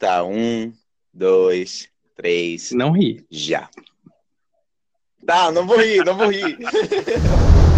Tá, um, dois, três. Não ri. Já. Tá, não vou rir, não vou rir.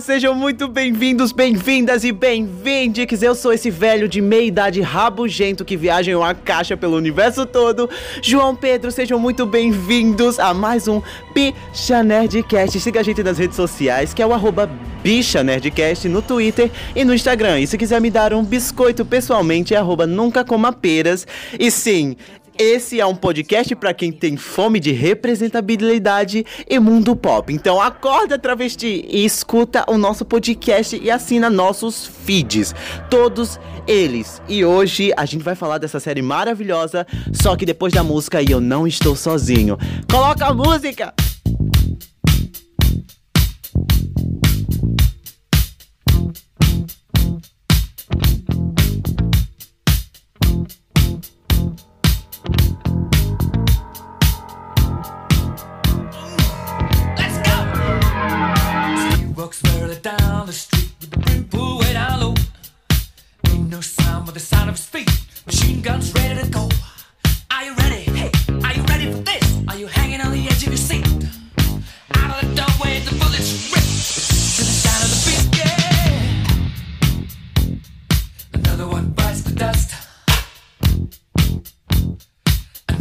Sejam muito bem-vindos, bem-vindas e bem-vindes. Eu sou esse velho de meia idade rabugento que viaja em uma caixa pelo universo todo. João Pedro, sejam muito bem-vindos a mais um Bicha Nerdcast. Siga a gente nas redes sociais, que é o arroba Bicha Nerdcast no Twitter e no Instagram. E se quiser me dar um biscoito pessoalmente, é arroba Nunca Coma Peras. E sim, esse é um podcast para quem tem fome de representabilidade e mundo pop. Então acorda, travesti, e escuta o nosso podcast e assina nossos feeds. Todos eles. E hoje a gente vai falar dessa série maravilhosa, só que depois da música e eu não estou sozinho. Coloca a música!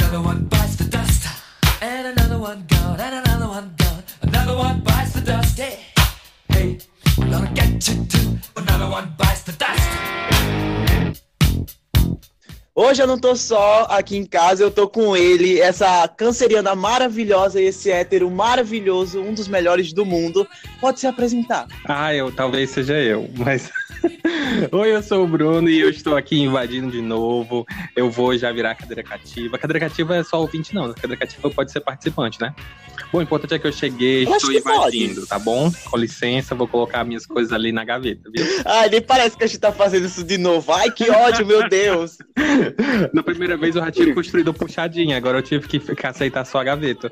Another one bites the dust. And another one gone. And another one gone. Another one bites the dust. Yeah. Hey, I'm gonna get you too. Another one bites the dust. Hoje eu não tô só aqui em casa, eu tô com ele, essa canceriana maravilhosa e esse hétero maravilhoso, um dos melhores do mundo. Pode se apresentar. Ah, eu talvez seja eu, mas. Oi, eu sou o Bruno e eu estou aqui invadindo de novo. Eu vou já virar cadeira cativa. Cadeira cativa é só ouvinte, não. Cadeira cativa pode ser participante, né? Bom, o importante é que eu cheguei, Eu estou que pode. invadindo, tá bom? Com licença, vou colocar minhas coisas ali na gaveta, viu? Ai, nem parece que a gente tá fazendo isso de novo. Ai, que ódio, meu Deus. Na primeira vez eu já tinha construído puxadinha, agora eu tive que aceitar só a gaveta.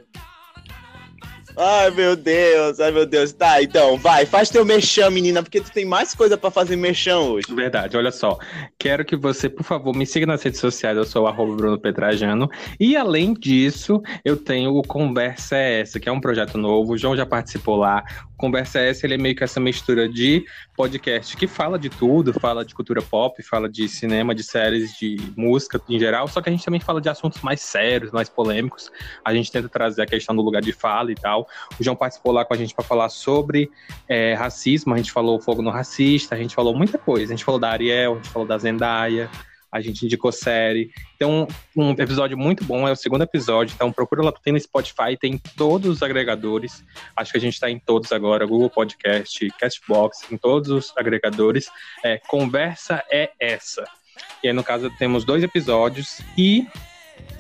Ai, meu Deus, ai, meu Deus. Tá, então, vai, faz teu merchan, menina, porque tu tem mais coisa pra fazer merchan hoje. Verdade, olha só. Quero que você, por favor, me siga nas redes sociais. Eu sou o arroba Bruno Petrajano. E além disso, eu tenho o Conversa é Essa, que é um projeto novo. O João já participou lá. O Conversa é Essa, ele é meio que essa mistura de podcast que fala de tudo, fala de cultura pop, fala de cinema, de séries, de música em geral. Só que a gente também fala de assuntos mais sérios, mais polêmicos. A gente tenta trazer a questão do lugar de fala e tal. O João participou lá com a gente para falar sobre é, racismo, a gente falou fogo no racista, a gente falou muita coisa. A gente falou da Ariel, a gente falou da Zendaya, a gente indicou série. Então, um episódio muito bom, é o segundo episódio. Então, procura lá, tem no Spotify, tem em todos os agregadores. Acho que a gente está em todos agora: Google Podcast, Castbox, em todos os agregadores. É, Conversa é essa. E aí, no caso, temos dois episódios e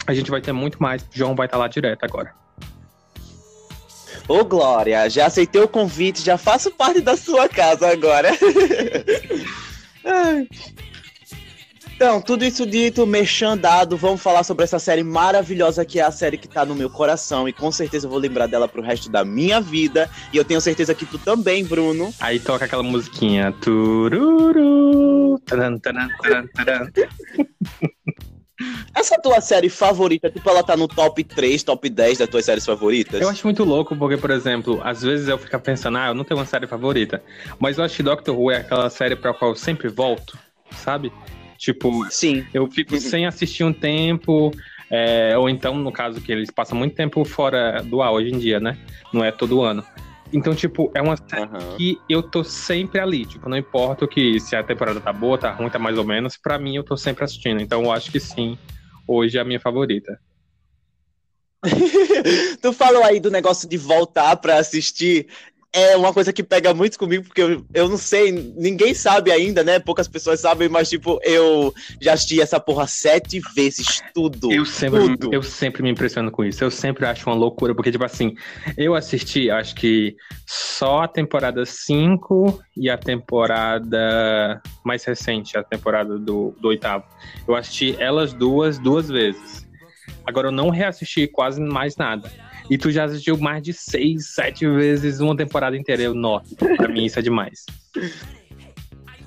a gente vai ter muito mais. O João vai estar lá direto agora. Ô, Glória, já aceitei o convite, já faço parte da sua casa agora. Então, tudo isso dito, merchan dado, vamos falar sobre essa série maravilhosa que é a série que tá no meu coração e com certeza eu vou lembrar dela pro resto da minha vida. E eu tenho certeza que tu também, Bruno. Aí toca aquela musiquinha. Tururu. Taran, taran, taran, taran. Essa tua série favorita, tipo, ela tá no top 3, top 10 das tuas séries favoritas? Eu acho muito louco, porque, por exemplo, às vezes eu fico pensando, ah, eu não tenho uma série favorita. Mas eu acho que Doctor Who é aquela série pra qual eu sempre volto, sabe? Tipo, Sim. eu fico sem assistir um tempo, é, ou então, no caso, que eles passam muito tempo fora do ar hoje em dia, né? Não é todo ano. Então, tipo, é uma série Aham. que eu tô sempre ali. Tipo, não importa o que se a temporada tá boa, tá ruim, tá mais ou menos. Pra mim, eu tô sempre assistindo. Então, eu acho que sim. Hoje é a minha favorita. tu falou aí do negócio de voltar pra assistir. É uma coisa que pega muito comigo, porque eu, eu não sei, ninguém sabe ainda, né? Poucas pessoas sabem, mas, tipo, eu já assisti essa porra sete vezes, tudo. Eu sempre, tudo. eu sempre me impressiono com isso. Eu sempre acho uma loucura, porque, tipo assim, eu assisti, acho que só a temporada 5 e a temporada mais recente, a temporada do, do oitavo. Eu assisti elas duas, duas vezes. Agora eu não reassisti quase mais nada. E tu já assistiu mais de seis, sete vezes uma temporada inteira. Eu, nossa, pra mim isso é demais.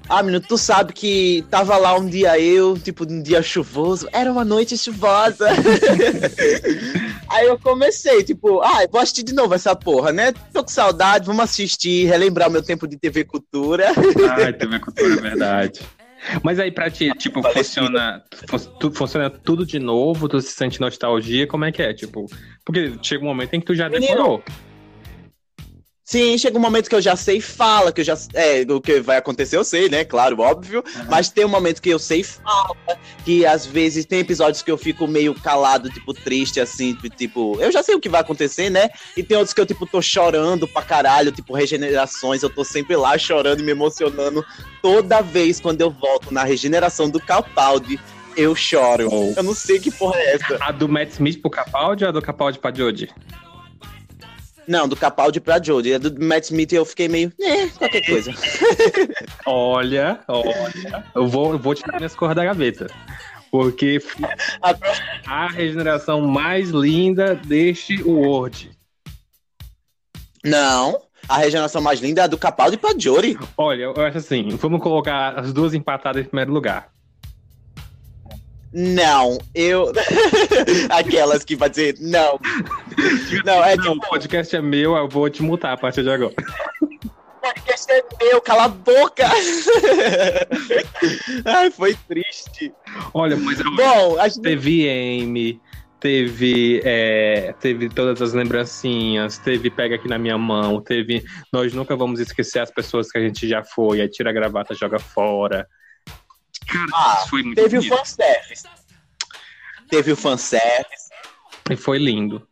Ah, menino, tu sabe que tava lá um dia eu, tipo, um dia chuvoso, era uma noite chuvosa. Aí eu comecei, tipo, ah, vou assistir de novo essa porra, né? Tô com saudade, vamos assistir, relembrar o meu tempo de TV Cultura. Ai, TV Cultura, é verdade. Mas aí pra ti, tipo, funciona, fu- funciona tudo de novo? Tu se sente nostalgia? Como é que é? Tipo, porque chega um momento em que tu já Menino, decorou. Sim, chega um momento que eu já sei fala, que eu já. É, o que vai acontecer eu sei, né? Claro, óbvio. Mas tem um momento que eu sei fala, que às vezes tem episódios que eu fico meio calado, tipo, triste, assim, tipo, eu já sei o que vai acontecer, né? E tem outros que eu, tipo, tô chorando pra caralho, tipo, regenerações, eu tô sempre lá chorando e me emocionando. Toda vez quando eu volto na regeneração do Capaldi, eu choro. Oh. Eu não sei que porra é essa. A do Matt Smith pro Capaldi ou a do Capaldi pra Jodie? Não, do Capaldi pra Jodie. A do Matt Smith eu fiquei meio, é, qualquer coisa. Olha, olha. Eu vou, eu vou tirar minhas cores da gaveta. Porque a regeneração mais linda deste World. Não. A regeneração mais linda é a do Capaldi pra Jory. Olha, eu acho assim, vamos colocar as duas empatadas em primeiro lugar. Não, eu. Aquelas que vai dizer não. Não, é Não, tipo, o podcast é meu, eu vou te multar a partir de agora. podcast é meu, cala a boca! Ai, foi triste. Olha, mas eu- Bom, a gente... teve M, teve, é, teve todas as lembrancinhas, teve Pega Aqui na Minha Mão, teve Nós Nunca Vamos Esquecer as Pessoas que a gente já foi, aí tira a gravata, joga fora. Cara, Ah, isso foi muito teve o fanservice. Teve o fanservice. E foi lindo.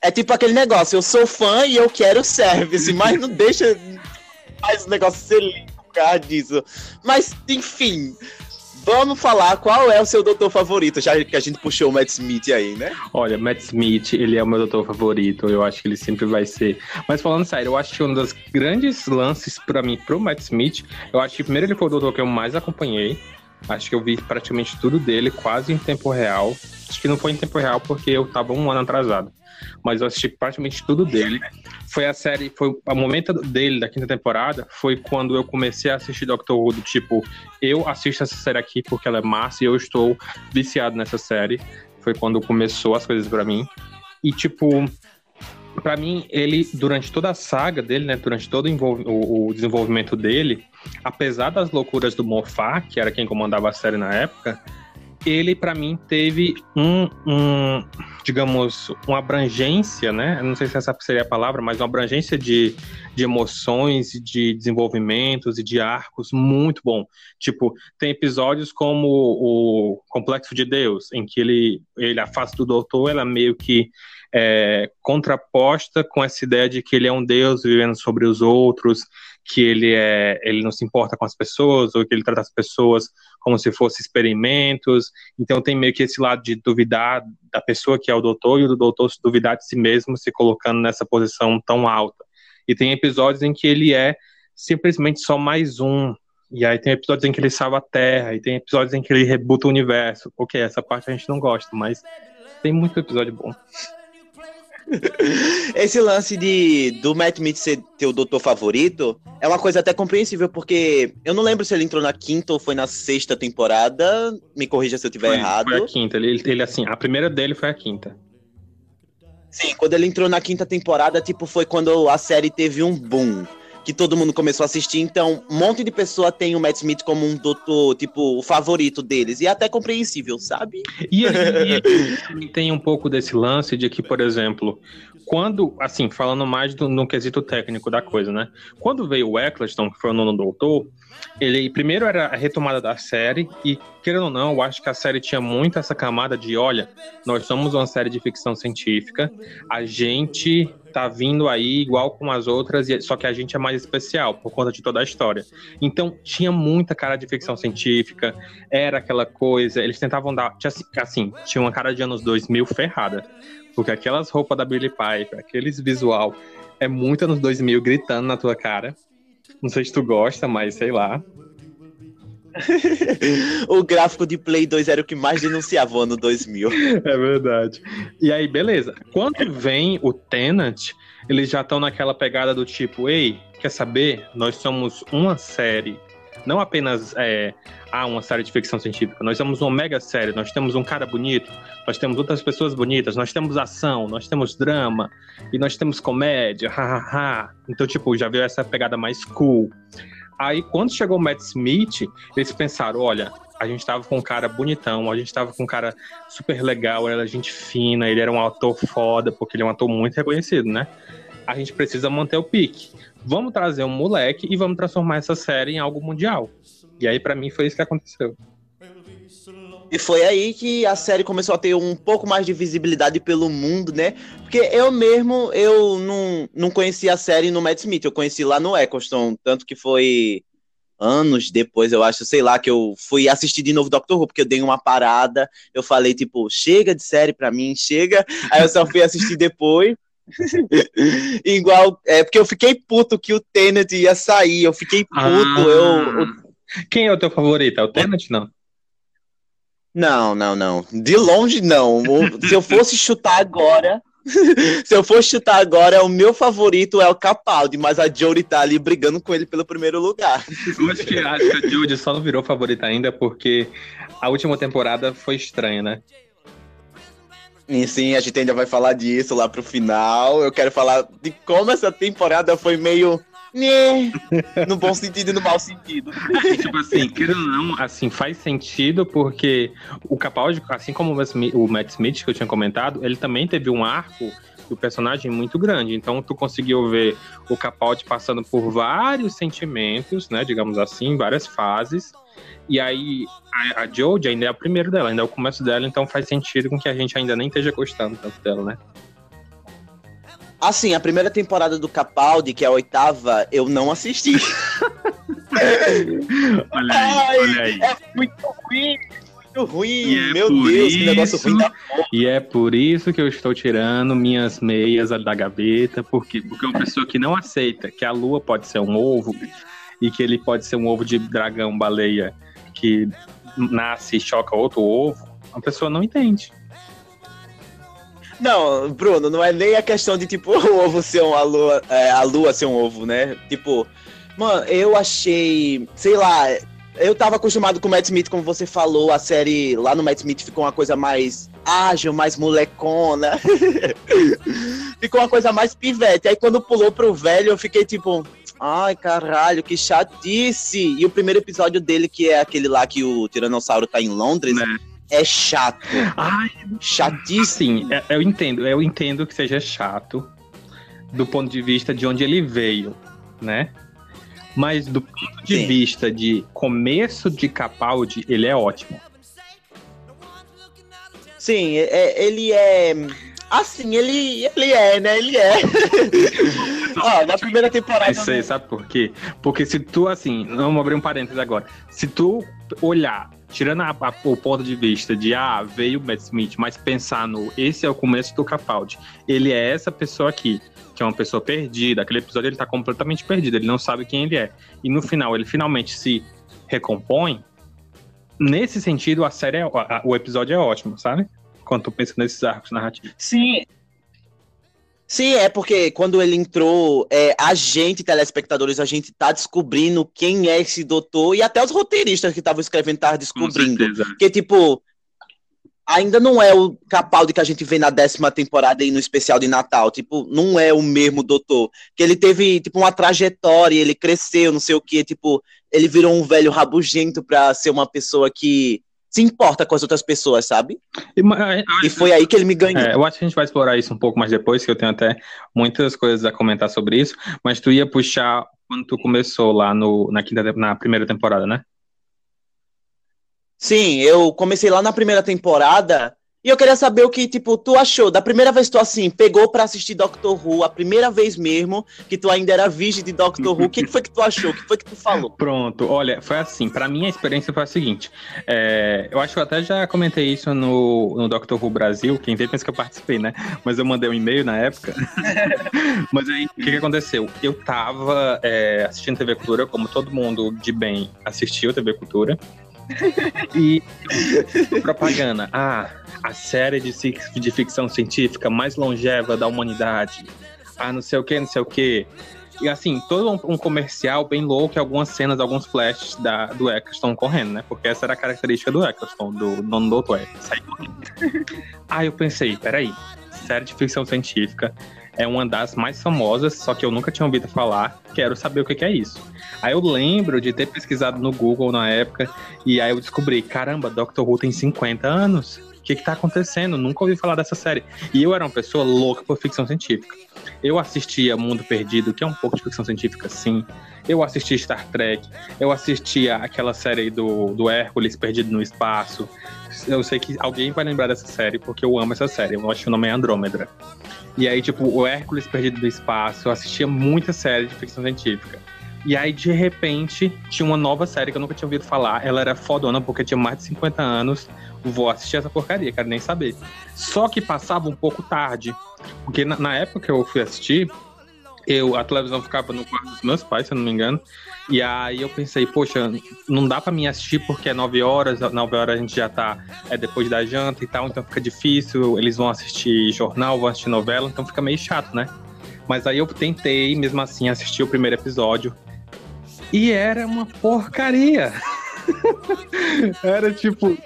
É tipo aquele negócio, eu sou fã e eu quero service, mas não deixa mais o negócio ser lindo por causa disso. Mas, enfim, vamos falar qual é o seu doutor favorito, já que a gente puxou o Matt Smith aí, né? Olha, Matt Smith, ele é o meu doutor favorito, eu acho que ele sempre vai ser. Mas falando sério, eu acho que um dos grandes lances pra mim, pro Matt Smith, eu acho que primeiro ele foi o doutor que eu mais acompanhei. Acho que eu vi praticamente tudo dele, quase em tempo real. Acho que não foi em tempo real porque eu tava um ano atrasado. Mas eu assisti praticamente tudo dele. Foi a série, foi o momento dele da quinta temporada, foi quando eu comecei a assistir Doctor Who, do tipo, eu assisto essa série aqui porque ela é massa e eu estou viciado nessa série. Foi quando começou as coisas pra mim. E, tipo, pra mim, ele, durante toda a saga dele, né, durante todo o- o desenvolvimento dele, apesar das loucuras do Moffat, que era quem comandava a série na época, ele, pra mim, teve um, um, digamos, uma abrangência, né? Não sei se essa seria a palavra, mas uma abrangência de, de emoções, de desenvolvimentos e de arcos muito bom. Tipo, tem episódios como o Complexo de Deus, em que ele, ele a face do doutor, ela meio que é, contraposta com essa ideia de que ele é um deus vivendo sobre os outros, que ele é, ele não se importa com as pessoas, ou que ele trata as pessoas como se fossem experimentos. Então tem meio que esse lado de duvidar da pessoa que é o doutor e o do doutor se duvidar de si mesmo, se colocando nessa posição tão alta. E tem episódios em que ele é simplesmente só mais um. E aí tem episódios em que ele salva a Terra, e tem episódios em que ele rebuta o universo. Ok, essa parte a gente não gosta, mas tem muito episódio bom. Esse lance de do Matt Smith ser teu doutor favorito é uma coisa até compreensível, porque eu não lembro se ele entrou na quinta ou foi na sexta temporada. Me corrija se eu tiver Foi, errado. foi a quinta. Ele, ele, assim, a primeira dele foi a quinta. Sim, quando ele entrou na quinta temporada, tipo, foi quando a série teve um boom. Que todo mundo começou a assistir, então um monte de pessoa tem o Matt Smith como um doutor, tipo, o favorito deles. E é até compreensível, sabe? E ele, ele também tem um pouco desse lance de que, por exemplo, quando, assim, falando mais do, no quesito técnico da coisa, né? Quando veio o Eccleston, que foi o nono doutor, ele primeiro era a retomada da série, e querendo ou não, eu acho que a série tinha muito essa camada de: olha, nós somos uma série de ficção científica, a gente tá vindo aí igual com as outras, só que a gente é mais especial por conta de toda a história. Então tinha muita cara de ficção científica, era aquela coisa, eles tentavam dar, assim, assim, tinha uma cara de anos 2000 ferrada, porque aquelas roupas da Billie Piper, aqueles visual, é muito anos 2000 gritando na tua cara. Não sei se tu gosta, mas sei lá. o gráfico de Play 2 era o que mais denunciava o ano 2000. É verdade. E aí, beleza. Quando vem o Tenant, eles já estão naquela pegada do tipo, ei, quer saber? Nós somos uma série. Não apenas é, ah, uma série de ficção científica. Nós somos uma mega série. Nós temos um cara bonito, nós temos outras pessoas bonitas, nós temos ação, nós temos drama e nós temos comédia. Hahaha. então, tipo, já veio essa pegada mais cool. Aí, quando chegou o Matt Smith, eles pensaram: olha, a gente tava com um cara bonitão, a gente tava com um cara super legal, era gente fina, ele era um ator foda, porque ele é um ator muito reconhecido, né? A gente precisa manter o pique. Vamos trazer um moleque e vamos transformar essa série em algo mundial. E aí, para mim, foi isso que aconteceu. E foi aí que a série começou a ter um pouco mais de visibilidade pelo mundo, né? Porque eu mesmo, eu não, não conhecia a série no Matt Smith, eu conheci lá no Eccleston, tanto que foi anos depois, eu acho, sei lá, que eu fui assistir de novo Doctor Who, porque eu dei uma parada, eu falei, tipo, chega de série pra mim, chega, aí eu só fui assistir depois. Igual, é porque eu fiquei puto que o Tenet ia sair, eu fiquei puto, ah, eu, eu... Quem é o teu favorito? É o Tenet, não? Não, não, não. De longe, não. Se eu fosse chutar agora. Se eu fosse chutar agora, o meu favorito é o Capaldi, mas a Jodie tá ali brigando com ele pelo primeiro lugar. Eu acho que, acho que a Jodie só não virou favorita ainda porque a última temporada foi estranha, né? E sim, a gente ainda vai falar disso lá pro final. Eu quero falar de como essa temporada foi meio? no bom sentido e no mau sentido. tipo assim, querendo ou não, assim, faz sentido porque o Capaldi, assim como o Matt Smith que eu tinha comentado, ele também teve um arco do personagem muito grande. Então tu conseguiu ver o Capaldi passando por vários sentimentos, né, digamos assim, várias fases. E aí a, a Jodie ainda é o primeiro dela, ainda é o começo dela, então faz sentido com que a gente ainda nem esteja gostando tanto dela, né? Assim, a primeira temporada do Capaldi, que é a oitava, eu não assisti. olha aí, Ai, olha aí. É muito ruim, muito ruim. É Meu Deus, isso, que negócio ruim da porra. E é por isso que eu estou tirando minhas meias da gaveta, porque, porque é uma pessoa que não aceita que a lua pode ser um ovo e que ele pode ser um ovo de dragão baleia que nasce e choca outro ovo, a pessoa não entende. Não, Bruno, não é nem a questão de, tipo, o ovo ser uma lua, é, a lua ser um ovo, né? Tipo, mano, eu achei, sei lá, eu tava acostumado com o Matt Smith, como você falou, a série lá no Matt Smith ficou uma coisa mais ágil, mais molecona. ficou uma coisa mais pivete. Aí quando pulou pro velho, eu fiquei tipo, ai caralho, que chatice. E o primeiro episódio dele, que é aquele lá que o Tiranossauro tá em Londres, né? É chato. Ai, chatíssimo. Sim, é, eu entendo, eu entendo que seja chato do ponto de vista de onde ele veio, né? Mas do ponto de Sim. vista de começo de Capaldi, ele é ótimo. Sim, é, é ele é. Assim, ele, ele é, né? Ele é. Ó, na primeira temporada. Isso aí, sabe por quê? Porque se tu, assim, vamos abrir um parênteses agora. Se tu olhar tirando a, a, o ponto de vista de ah, veio o Matt Smith, mas pensar no esse é o começo do Capaldi. Ele é essa pessoa aqui, que é uma pessoa perdida. Aquele episódio ele tá completamente perdido, ele não sabe quem ele é. E no final ele finalmente se recompõe. Nesse sentido, a série é, a, o episódio é ótimo, sabe? Quando tu pensa nesses arcos narrativos. Sim, Sim, é porque quando ele entrou, é, a gente, telespectadores, a gente tá descobrindo quem é esse doutor e até os roteiristas que estavam escrevendo estavam descobrindo. Porque, tipo, ainda não é o Capaldi que a gente vê na décima temporada e no especial de Natal. Tipo, não é o mesmo doutor. Que ele teve, tipo, uma trajetória, ele cresceu, não sei o quê. Tipo, ele virou um velho rabugento pra ser uma pessoa que se importa com as outras pessoas, sabe? E, e foi aí que ele me ganhou. É, eu acho que a gente vai explorar isso um pouco mais depois, que eu tenho até muitas coisas a comentar sobre isso, mas tu ia puxar quando tu começou lá no, na, quinta, na primeira temporada, né? Sim, eu comecei lá na primeira temporada E eu queria saber o que, tipo, tu achou. Da primeira vez que tu, assim, pegou pra assistir Doctor Who, a primeira vez mesmo, que tu ainda era virgem de Doctor Who, o que, que foi que tu achou? O que foi que tu falou? Pronto, olha, foi assim. Pra mim, a experiência foi a seguinte. é, eu acho que eu até já comentei isso no, no Doctor Who Brasil. Quem vê pensa que eu participei, né? Mas eu mandei um e-mail na época. Mas aí, o que, que aconteceu? Eu tava é, assistindo TV Cultura, como todo mundo de bem assistiu TV Cultura. E propaganda. Ah, a série de, de ficção científica mais longeva da humanidade. Ah, não sei o que, não sei o que. E assim, todo um, um comercial bem louco algumas cenas, alguns flashes da, do Eccleston correndo, né? Porque essa era a característica do Eccleston, do nono doutor. Sair correndo. Aí eu pensei, peraí, série de ficção científica é uma das mais famosas, só que eu nunca tinha ouvido falar, quero saber o que é isso. Aí eu lembro de ter pesquisado no Google na época, e aí eu descobri, caramba, Doctor Who tem 50 anos. O que que tá acontecendo? Nunca ouvi falar dessa série. E eu era uma pessoa louca por ficção científica. Eu assistia Mundo Perdido, que é um pouco de ficção científica, sim. Eu assisti Star Trek. Eu assistia aquela série do, do Hércules Perdido no Espaço. Eu sei que alguém vai lembrar dessa série, porque eu amo essa série. Eu acho que o nome é Andrômeda. E aí, tipo, o Hércules Perdido no Espaço. Eu assistia muita série de ficção científica. E aí, de repente, tinha uma nova série que eu nunca tinha ouvido falar. Ela era fodona porque tinha mais de 50 anos. Vou assistir essa porcaria, quero nem saber. Só que passava um pouco tarde. Porque na, na época que eu fui assistir, eu, a televisão ficava no quarto dos meus pais, se eu não me engano. E aí eu pensei, poxa, não dá pra mim assistir porque é 9 horas, 9 horas a gente já tá é depois da janta e tal, então fica difícil. Eles vão assistir jornal, vão assistir novela, então fica meio chato, né? Mas aí eu tentei, mesmo assim, assistir o primeiro episódio. E era uma porcaria. Era tipo.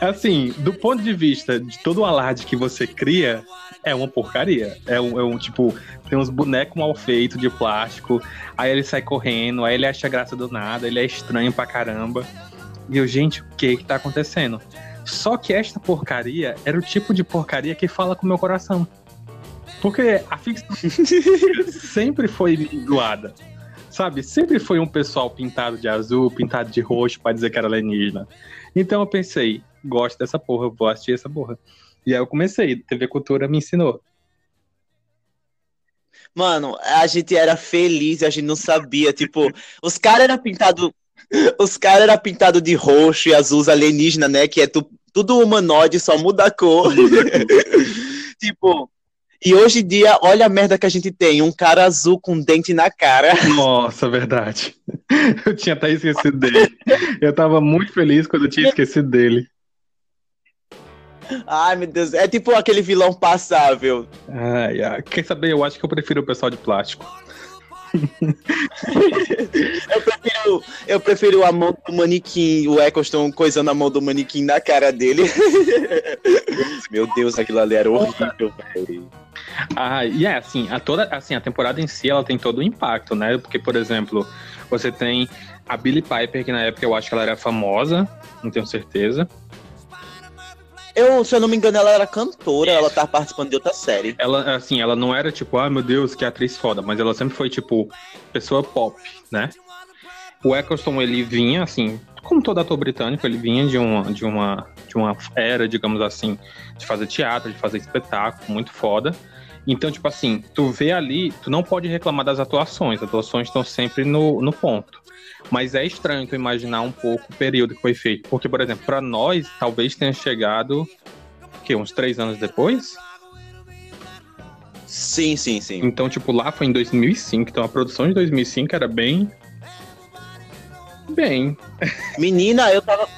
assim, do ponto de vista de todo o alarde que você cria, é uma porcaria. É um, é um tipo, tem uns bonecos mal feitos de plástico, aí ele sai correndo, aí ele acha graça do nada, ele é estranho pra caramba. E eu, gente, o que que tá acontecendo? Só que esta porcaria era o tipo de porcaria que fala com o meu coração. Porque a ficção sempre foi zoada. Sabe? Sempre foi um pessoal pintado de azul, pintado de roxo pra dizer que era alienígena. Então eu pensei, gosto dessa porra, vou assistir essa porra. E aí eu comecei, TV Cultura me ensinou. Mano, a gente era feliz a gente não sabia. Tipo, os caras eram pintados. Os caras eram pintados de roxo e azul alienígena, né? Que é tu- tudo humanoide, só muda a cor. tipo. E hoje em dia, olha a merda que a gente tem. Um cara azul com dente na cara. Nossa, verdade. Eu tinha até esquecido dele. Eu tava muito feliz quando eu tinha esquecido dele. Ai, meu Deus. É tipo aquele vilão passável. Ai, ai. Quer saber? Eu acho que eu prefiro o pessoal de plástico. Eu prefiro, eu prefiro a mão do manequim, o Eccleston coisando a mão do manequim na cara dele. Meu Deus, aquilo ali era horrível, velho. Ah, e é assim, a toda assim, a temporada em si ela tem todo o impacto, né? Porque, por exemplo, você tem a Billie Piper, que na época eu acho que ela era famosa, não tenho certeza. Eu, se eu não me engano, ela era cantora, ela tava participando de outra série. Ela, assim, ela não era tipo, ah, meu Deus, que atriz foda, mas ela sempre foi, tipo, pessoa pop, né? O Eccleston, ele vinha, assim, como todo ator britânico, ele vinha de uma, de uma, de uma era, digamos assim, de fazer teatro, de fazer espetáculo, muito foda. Então, tipo assim, tu vê ali, tu não pode reclamar das atuações, as atuações estão sempre no, no ponto. Mas é estranho tu imaginar um pouco o período que foi feito. Porque, por exemplo, pra nós, talvez tenha chegado, o quê, uns três anos depois? Sim, sim, sim. Então, tipo, lá foi em 2005. Então, a produção de 2005 era bem. Bem. Menina, eu tava.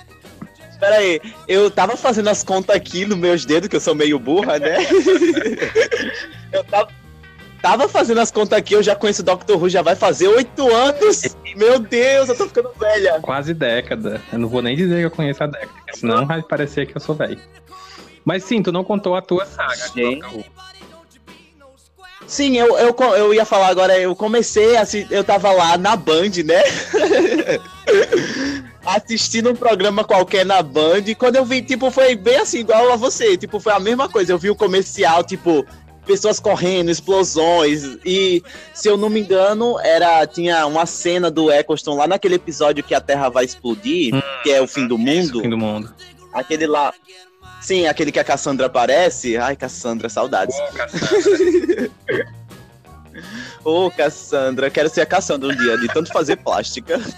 Espera aí, eu tava fazendo as contas aqui nos meus dedos, que eu sou meio burra, né? eu tava, tava fazendo as contas aqui, eu já conheço o Dr. Who, já vai fazer oito anos. Meu Deus, eu tô ficando velha. Quase década. Eu não vou nem dizer que eu conheço a década, senão vai parecer que eu sou velho. Mas sim, tu não contou a tua saga. Sim. Doctor. Sim, eu, eu, eu ia falar agora, eu comecei, assim, eu tava lá na Band, né? Assistindo um programa qualquer na Band, e quando eu vi, tipo, foi bem assim, igual a você, tipo, foi a mesma coisa, eu vi o comercial, tipo, pessoas correndo, explosões, e se eu não me engano, era, tinha uma cena do Eccleston lá naquele episódio que a Terra vai explodir, que é o fim do mundo, fim do mundo. aquele lá. Sim, aquele que a Cassandra aparece. Ai, Cassandra, saudades. Ô, Cassandra. Ô, Cassandra, quero ser a Cassandra um dia, de tanto fazer plástica.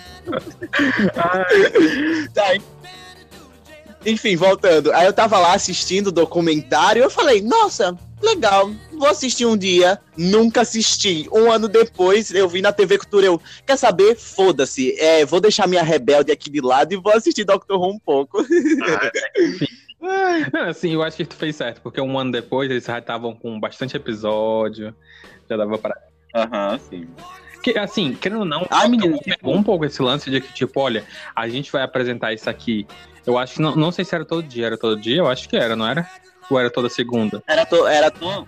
Tá, enfim, voltando. Aí eu tava lá assistindo o documentário eu falei, nossa, legal, vou assistir um dia. Nunca assisti. Um ano depois, eu vi na TV Cultura, eu, quer saber? Foda-se. É, vou deixar minha rebelde aqui de lado e vou assistir Doctor Who um pouco. Não, assim, eu acho que tu fez certo, porque um ano depois eles já estavam com bastante episódio, já dava pra. Aham, sim. Que, assim, querendo ou não, Ah, menino, pegou um pouco esse lance de que, tipo, olha, a gente vai apresentar isso aqui. Eu acho que não, não sei se era todo dia, era todo dia? Eu acho que era, não era? Ou era toda segunda? Era, to, era, to,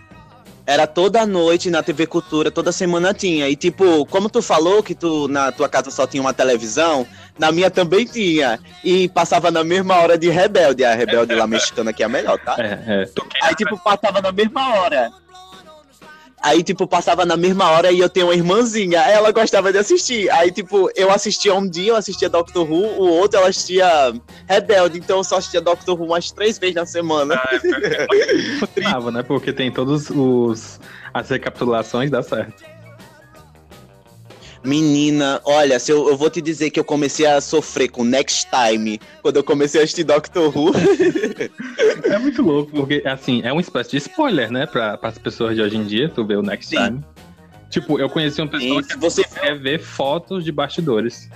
era toda noite na TV Cultura, toda semana tinha. E tipo, como tu falou que tu na tua casa só tinha uma televisão, na minha também tinha. E passava na mesma hora de Rebelde. A Rebelde lá mexicana que é a melhor, tá? É, é. Aí, tipo, passava na mesma hora. Aí, tipo, passava na mesma hora e eu tenho uma irmãzinha. Ela gostava de assistir. Aí, tipo, eu assistia um dia, eu assistia Doctor Who, o outro ela assistia Rebelde. Então eu só assistia Doctor Who umas três vezes na semana. funcionava, né? Porque tem todos os as recapitulações, dá certo. Menina, olha, se eu, eu vou te dizer que eu comecei a sofrer com Next Time quando eu comecei a assistir Doctor Who. É muito louco, porque, assim, é uma espécie de spoiler, né? Para as pessoas de hoje em dia, tu vê o Next Sim. Time. Tipo, eu conheci uma pessoa E que você quer ver fotos de bastidores.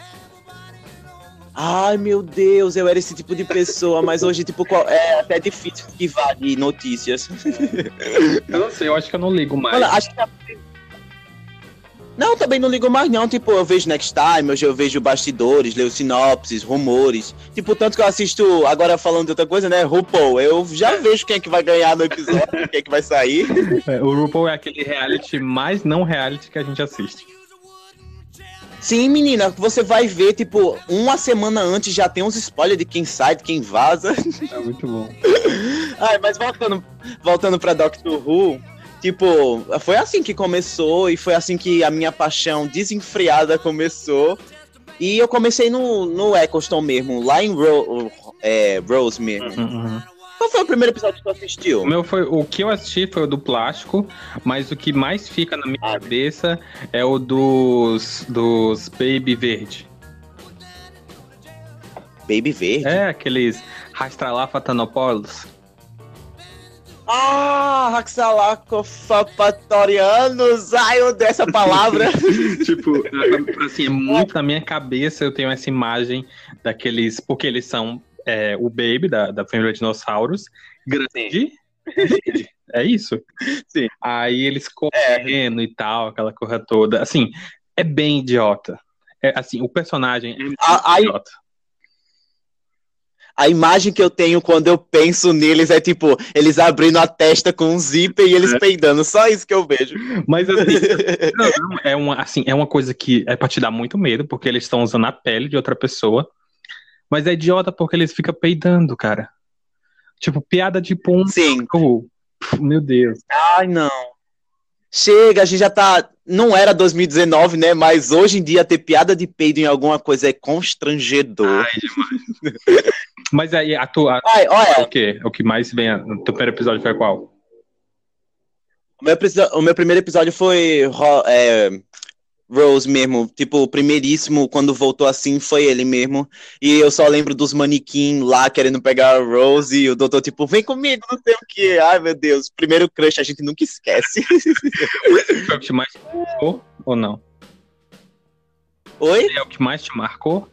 Ai, meu Deus, eu era esse tipo de pessoa, mas hoje, tipo, qual- é até difícil esquivar de notícias. Eu não sei, eu acho que eu não ligo mais. Olha, acho que. a- Não, também não ligo mais, não. Tipo, eu vejo Next Time, hoje eu vejo bastidores, leio sinopses, rumores. Tipo, tanto que eu assisto, agora falando de outra coisa, né? RuPaul. Eu já vejo quem é que vai ganhar no episódio, quem é que vai sair. É, o RuPaul é aquele reality mais não reality que a gente assiste. Sim, menina, você vai ver, tipo, uma semana antes já tem uns spoilers de quem sai, de quem vaza. É muito bom. Ai, mas voltando, voltando pra Doctor Who, tipo, foi assim que começou e foi assim que a minha paixão desenfreada começou. E eu comecei no, no Eccleston mesmo, lá em Ro é, Rose mesmo. Uhum. Qual foi o primeiro episódio que tu assistiu? O meu foi o que eu assisti foi o do plástico, mas o que mais fica na minha Ah. cabeça é o dos dos Baby Verde. Baby Verde? É aqueles Rastralafatanopoulos. Ah, Raxalacofapatorianos! Ai, eu odeio essa palavra. tipo, assim, é muito na minha cabeça eu tenho essa imagem daqueles, porque eles são é, o Baby da, da família dinossauros, grande. É isso? Sim. Aí eles correndo e tal, aquela coisa toda. Assim, é bem idiota. É, assim, o personagem é muito A- a- idiota. A imagem que eu tenho quando eu penso neles é tipo, eles abrindo a testa com um zíper e eles peidando. Só isso que eu vejo. Mas assim, não, é uma, assim, é uma coisa que é pra te dar muito medo, porque eles estão usando a pele de outra pessoa. Mas é idiota porque eles ficam peidando, cara. Tipo, piada de um. Sim. Meu Deus. Ai, não. Chega, a gente já tá. Não era 2019, né? Mas hoje em dia ter piada de peido em alguma coisa é constrangedor. Mas aí, a tua. Ai, olha, O que? O que mais vem no teu primeiro episódio foi qual? o meu, o meu primeiro episódio foi é, Rose mesmo. Tipo, o primeiríssimo, quando voltou assim, foi ele mesmo. E eu só lembro dos manequim lá querendo pegar a Rose e o doutor, tipo, vem comigo, não sei o que. Ai, meu Deus. Primeiro crush a gente nunca esquece. Foi o que mais te marcou ou não? Oi? É o que mais te marcou?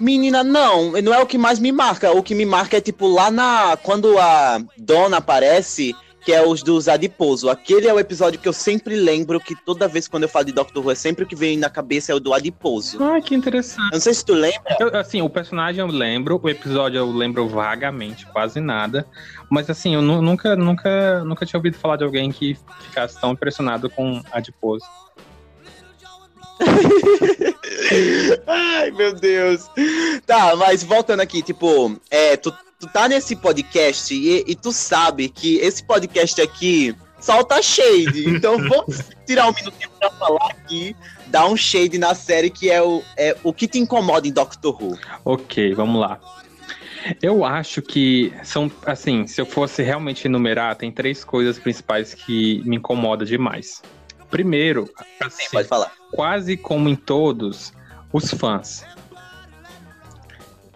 Menina, não, não é o que mais me marca. O que me marca é tipo lá na. Quando a Dona aparece, que é os dos adiposo. Aquele é o episódio que eu sempre lembro que toda vez quando eu falo de Doctor Who, é sempre o que vem na cabeça é o do adiposo. Ah, que interessante. Eu não sei se tu lembra. Eu, assim, o personagem eu lembro, o episódio eu lembro vagamente, quase nada. Mas assim, eu nu- nunca, nunca, nunca tinha ouvido falar de alguém que ficasse tão impressionado com adiposo. Ai, meu Deus. Tá, mas voltando aqui, tipo, é, tu, tu tá nesse podcast e, e tu sabe que esse podcast aqui solta shade. Então vamos tirar um minutinho pra falar aqui, dar um shade na série que é o, é o que te incomoda em Doctor Who. Ok, vamos lá. Eu acho que são, assim, se eu fosse realmente enumerar, tem três coisas principais que me incomodam demais. Primeiro, assim, Pode falar. quase como em todos, os fãs.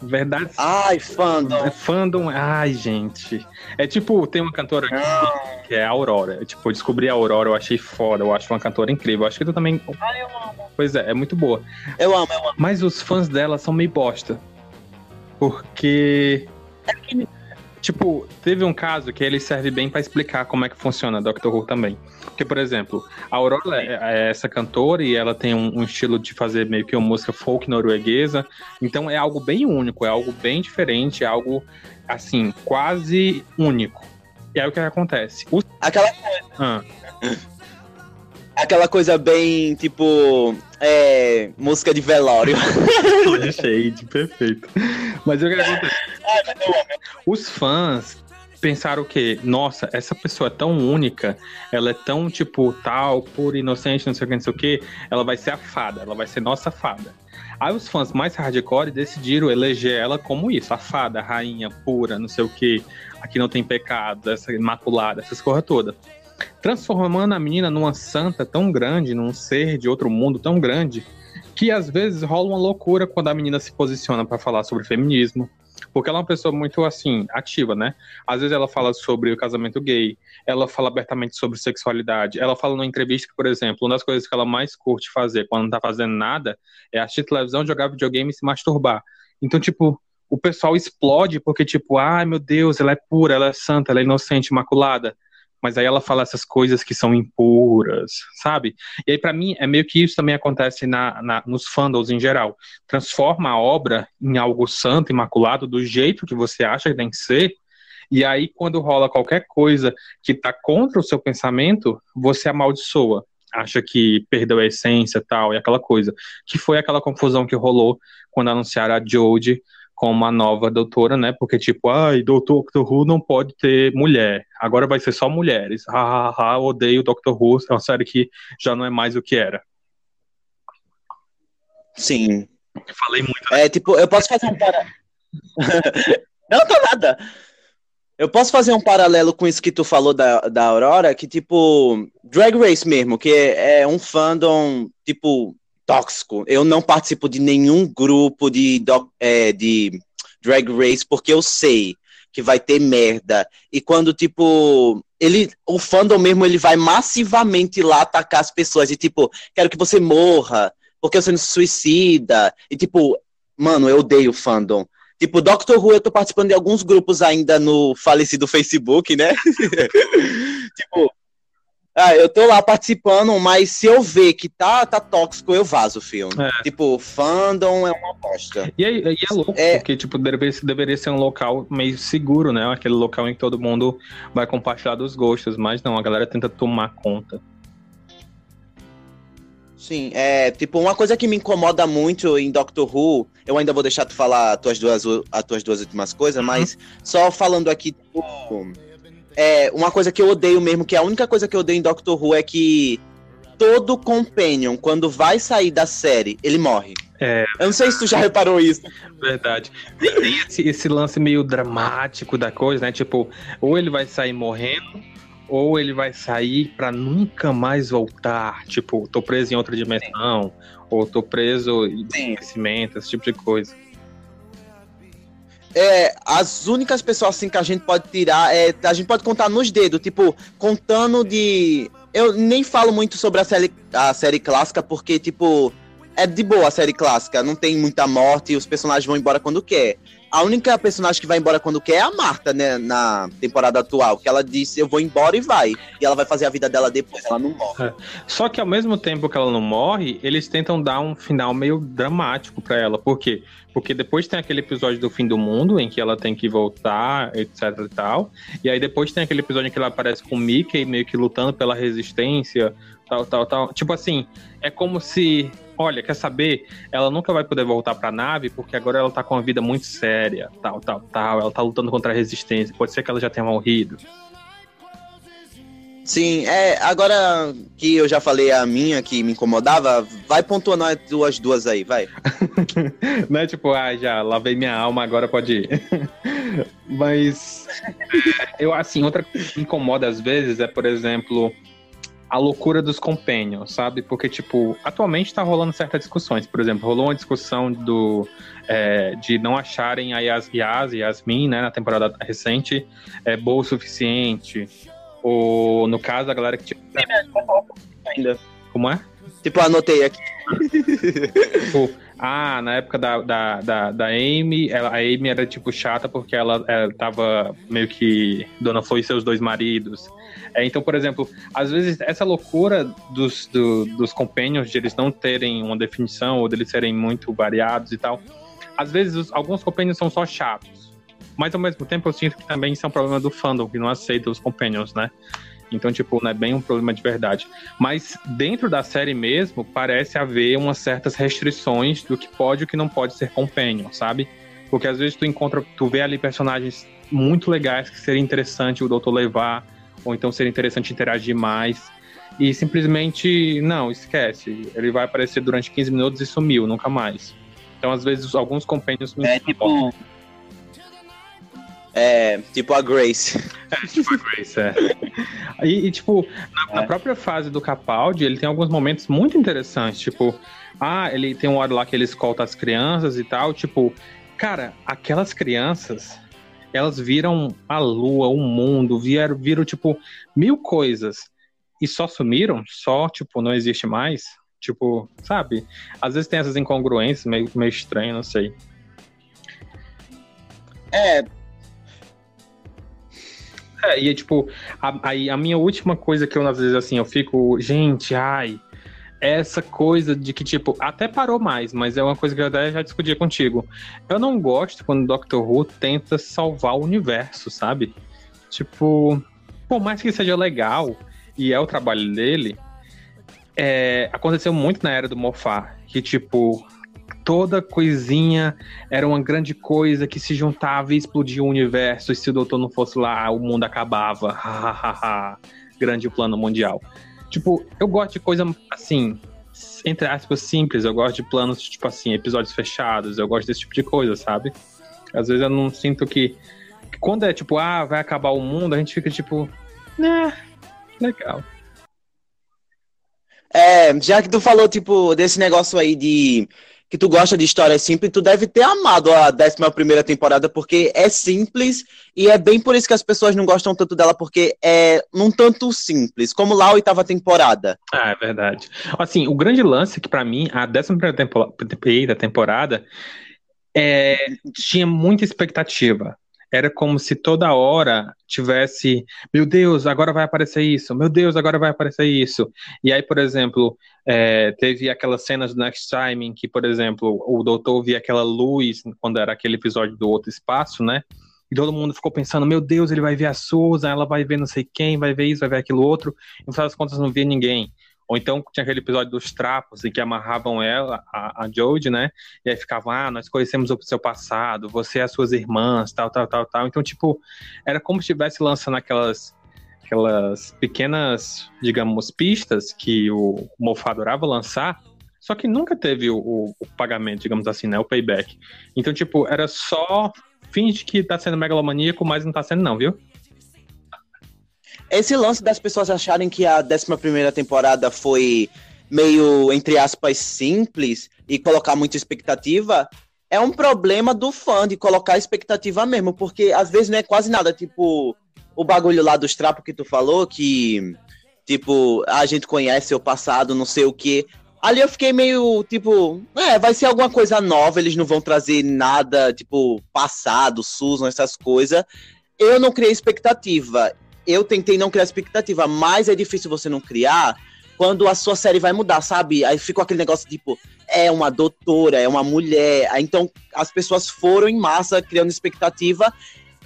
Verdade. Ai, fandom. É fandom, ai, gente. É tipo, tem uma cantora aqui, que é a Aurora. Eu, tipo, eu descobri a Aurora, eu achei foda, eu acho uma cantora incrível. Eu acho que tu também. Ai, eu amo. Pois é, é muito boa. Eu amo, eu amo. Mas os fãs dela são meio bosta. Porque. Tipo, teve um caso que ele serve bem pra explicar como é que funciona Doctor Who também. Porque, por exemplo, a Aurora é é essa cantora e ela tem um, um estilo de fazer meio que uma música folk norueguesa. Então é algo bem único, é algo bem diferente, é algo, assim, quase único. E aí o que acontece? O... Aquela, Ah, aquela coisa bem, tipo, é, música de velório. shade, perfeito. Mas o que acontece? Os fãs pensaram o quê? Nossa, essa pessoa é tão única, ela é tão, tipo, tal, pura, inocente, não sei o que, não sei o que, ela vai ser a fada, ela vai ser nossa fada. Aí os fãs mais hardcore decidiram eleger ela como isso, a fada, a rainha pura, não sei o que, aqui não tem pecado, essa imaculada, essas coisas todas. Transformando a menina numa santa tão grande, num ser de outro mundo tão grande, que às vezes rola uma loucura quando a menina se posiciona para falar sobre feminismo. Porque ela é uma pessoa muito, assim, ativa, né? Às vezes ela fala sobre o casamento gay, ela fala abertamente sobre sexualidade. Ela fala numa entrevista que, por exemplo, uma das coisas que ela mais curte fazer quando não tá fazendo nada é assistir televisão, jogar videogame e se masturbar. Então, tipo, o pessoal explode porque, tipo, ai meu Deus, ela é pura, ela é santa, ela é inocente, imaculada. Mas aí ela fala essas coisas que são impuras, sabe? E aí, pra mim, é meio que isso também acontece na, na- nos fandoms em geral. Transforma a obra em algo santo, imaculado, do jeito que você acha que tem que ser. E aí, quando rola qualquer coisa que tá contra o seu pensamento, você amaldiçoa. Acha que perdeu a essência tal, e aquela coisa. Que foi aquela confusão que rolou quando anunciaram a Jodie como a nova doutora, né? Porque, tipo, ai, doutor Doctor Who não pode ter mulher. Agora vai ser só mulheres. Ha, ha, ha, odeio Doctor Who. É uma série que já não é mais o que era. Sim. Falei muito. É, tipo, eu posso fazer um para... Não, tô nada. Eu posso fazer um paralelo com isso que tu falou da, da Aurora, que, tipo, Drag Race mesmo, que é, é um fandom, tipo, tóxico. Eu não participo de nenhum grupo de, é, de Drag Race, porque eu sei que vai ter merda. E quando, tipo, ele, o fandom mesmo, ele vai massivamente lá atacar as pessoas, e, tipo, quero que você morra, porque você não se suicida. E, tipo, mano, eu odeio fandom. Tipo, Doctor Who, eu tô participando de alguns grupos ainda no falecido Facebook, né? tipo, ah, eu tô lá participando, mas se eu ver que tá, tá tóxico, eu vazo o filme. É. Tipo, fandom é uma bosta. E, aí- e é louco, É. porque, tipo, deveria, deveria ser um local meio seguro, né? Aquele local em que todo mundo vai compartilhar dos gostos, mas não, a galera tenta tomar conta. Sim, é, tipo, uma coisa que me incomoda muito em Doctor Who, eu ainda vou deixar tu falar as tuas duas, as tuas duas últimas coisas, mas só falando aqui, tipo, é, uma coisa que eu odeio mesmo, que a única coisa que eu odeio em Doctor Who é que todo companion, quando vai sair da série, ele morre. É. Eu não sei se tu já reparou isso. Verdade. Tem esse, esse lance meio dramático da coisa, né? Tipo, ou ele vai sair morrendo, ou ele vai sair pra nunca mais voltar. Tipo, tô preso em outra dimensão, ou tô preso em Sim. esquecimento, esse tipo de coisa. É, as únicas pessoas assim que a gente pode tirar é a gente pode contar nos dedos, tipo, contando de eu nem falo muito sobre a série a série clássica porque tipo é de boa a série clássica, não tem muita morte e os personagens vão embora quando quer. A única personagem que vai embora quando quer é a Marta, né, na temporada atual, que ela disse eu vou embora e vai. E ela vai fazer a vida dela depois, ela não morre. Só que ao mesmo tempo que ela não morre, eles tentam dar um final meio dramático pra ela. Por quê? Porque depois tem aquele episódio do fim do mundo, em que ela tem que voltar, etc e tal. E aí depois tem aquele episódio em que ela aparece com o Mickey, meio que lutando pela resistência, tal, tal, tal. Tipo assim, é como se. Olha, quer saber? Ela nunca vai poder voltar pra nave, porque agora ela tá com uma vida muito séria, tal, tal, tal. Ela tá lutando contra a resistência. Pode ser que ela já tenha morrido. Sim, é, agora que eu já falei a minha que me incomodava, vai pontuando as duas duas aí, vai. Não é tipo, ah, já lavei minha alma, agora pode ir. Mas é, eu assim, outra coisa que me incomoda às vezes é, por exemplo, a loucura dos companions, sabe? Porque, tipo, atualmente tá rolando certas discussões. Por exemplo, rolou uma discussão do é, de não acharem a Yas, Yas e Yasmin, né, na temporada recente, é, boa o suficiente ou, no caso, a galera que tinha. Ainda. Como é? Tipo, anotei aqui. tipo, ah, na época da, da, da, da Amy, ela, a Amy era tipo chata porque ela, ela tava meio que Dona Flor e seus dois maridos. É, então, por exemplo, às vezes essa loucura dos, do, dos companions, de eles não terem uma definição ou deles serem muito variados e tal, às vezes os, alguns companions são só chatos. Mas ao mesmo tempo eu sinto que também isso é um problema do fandom, que não aceita os companions, né? Então, tipo, não é bem um problema de verdade. Mas dentro da série mesmo, parece haver umas certas restrições do que pode e o que não pode ser companion, sabe? Porque às vezes tu encontra, tu vê ali personagens muito legais que seria interessante o doutor levar, ou então seria interessante interagir mais. E simplesmente, não, esquece. Ele vai aparecer durante 15 minutos e sumiu, nunca mais. Então, às vezes, alguns companions me É tipo, é, tipo a Grace. É, tipo a Grace, é. E, e tipo, na, é. na, própria fase do Capaldi, ele tem alguns momentos muito interessantes, tipo, ah, ele tem um hora lá que ele escolta as crianças e tal, tipo, cara, aquelas crianças, elas viram a lua, o mundo, vieram, viram, tipo, mil coisas, e só sumiram, só, tipo, não existe mais, tipo, sabe? Às vezes tem essas incongruências meio, meio estranhas, não sei. É, é, e é tipo, aí a, a, minha última coisa que eu, às vezes, assim, eu fico, gente, ai, essa coisa de que, tipo, até parou mais, mas é uma coisa que eu até já discutia contigo. Eu não gosto quando o Doctor Who tenta salvar o universo, sabe? Tipo, por mais que seja legal, e é o trabalho dele, é, aconteceu muito na era do Moffat, que, tipo, toda coisinha era uma grande coisa que se juntava e explodia o universo, e se o doutor não fosse lá, o mundo acabava. grande plano mundial. Tipo, eu gosto de coisa assim, entre aspas, simples. Eu gosto de planos, tipo assim, episódios fechados. Eu gosto desse tipo de coisa, sabe? Às vezes eu não sinto que. quando é tipo, ah, vai acabar o mundo, a gente fica tipo, né, legal. É, já que tu falou, tipo, desse negócio aí de que tu gosta de histórias simples, tu deve ter amado a 11 primeira temporada, porque é simples e é bem por isso que as pessoas não gostam tanto dela, porque é num tanto simples, como lá a oitava temporada. Ah, é verdade. Assim, o grande lance é que para mim, a 11 primeira temporada é, tinha muita expectativa era como se toda hora tivesse, meu Deus, agora vai aparecer isso, meu Deus, agora vai aparecer isso. E aí, por exemplo, é, teve aquelas cenas do Next Time em que, por exemplo, o doutor via aquela luz quando era aquele episódio do outro espaço, né? E todo mundo ficou pensando, meu Deus, ele vai ver a Susan, ela vai ver não sei quem, vai ver isso, vai ver aquilo outro. E no final das contas não via ninguém. Ou então tinha aquele episódio dos trapos em que amarravam ela, a, a Jodie, né? E aí ficavam, ah, nós conhecemos o seu passado, você e as suas irmãs, tal, tal, tal, tal. Então, tipo, era como se estivesse lançando aquelas, aquelas pequenas, digamos, pistas que o Moffat adorava lançar, só que nunca teve o, o, o, pagamento, digamos assim, né? O payback. Então, tipo, era só finge que tá sendo megalomaníaco, mas não tá sendo, não, viu? Esse lance das pessoas acharem que a 11 temporada foi meio, entre aspas, simples e colocar muita expectativa, é um problema do fã de colocar expectativa mesmo, porque às vezes não é quase nada. Tipo, o bagulho lá dos trapos que tu falou, que, tipo, a gente conhece o passado, não sei o que. Ali eu fiquei meio, tipo, é, vai ser alguma coisa nova, eles não vão trazer nada, tipo, passado, Susan, essas coisas. Eu não criei expectativa eu tentei não criar expectativa, mas é difícil você não criar quando a sua série vai mudar, sabe? Aí fica aquele negócio tipo, é uma doutora, é uma mulher. Então as pessoas foram em massa criando expectativa.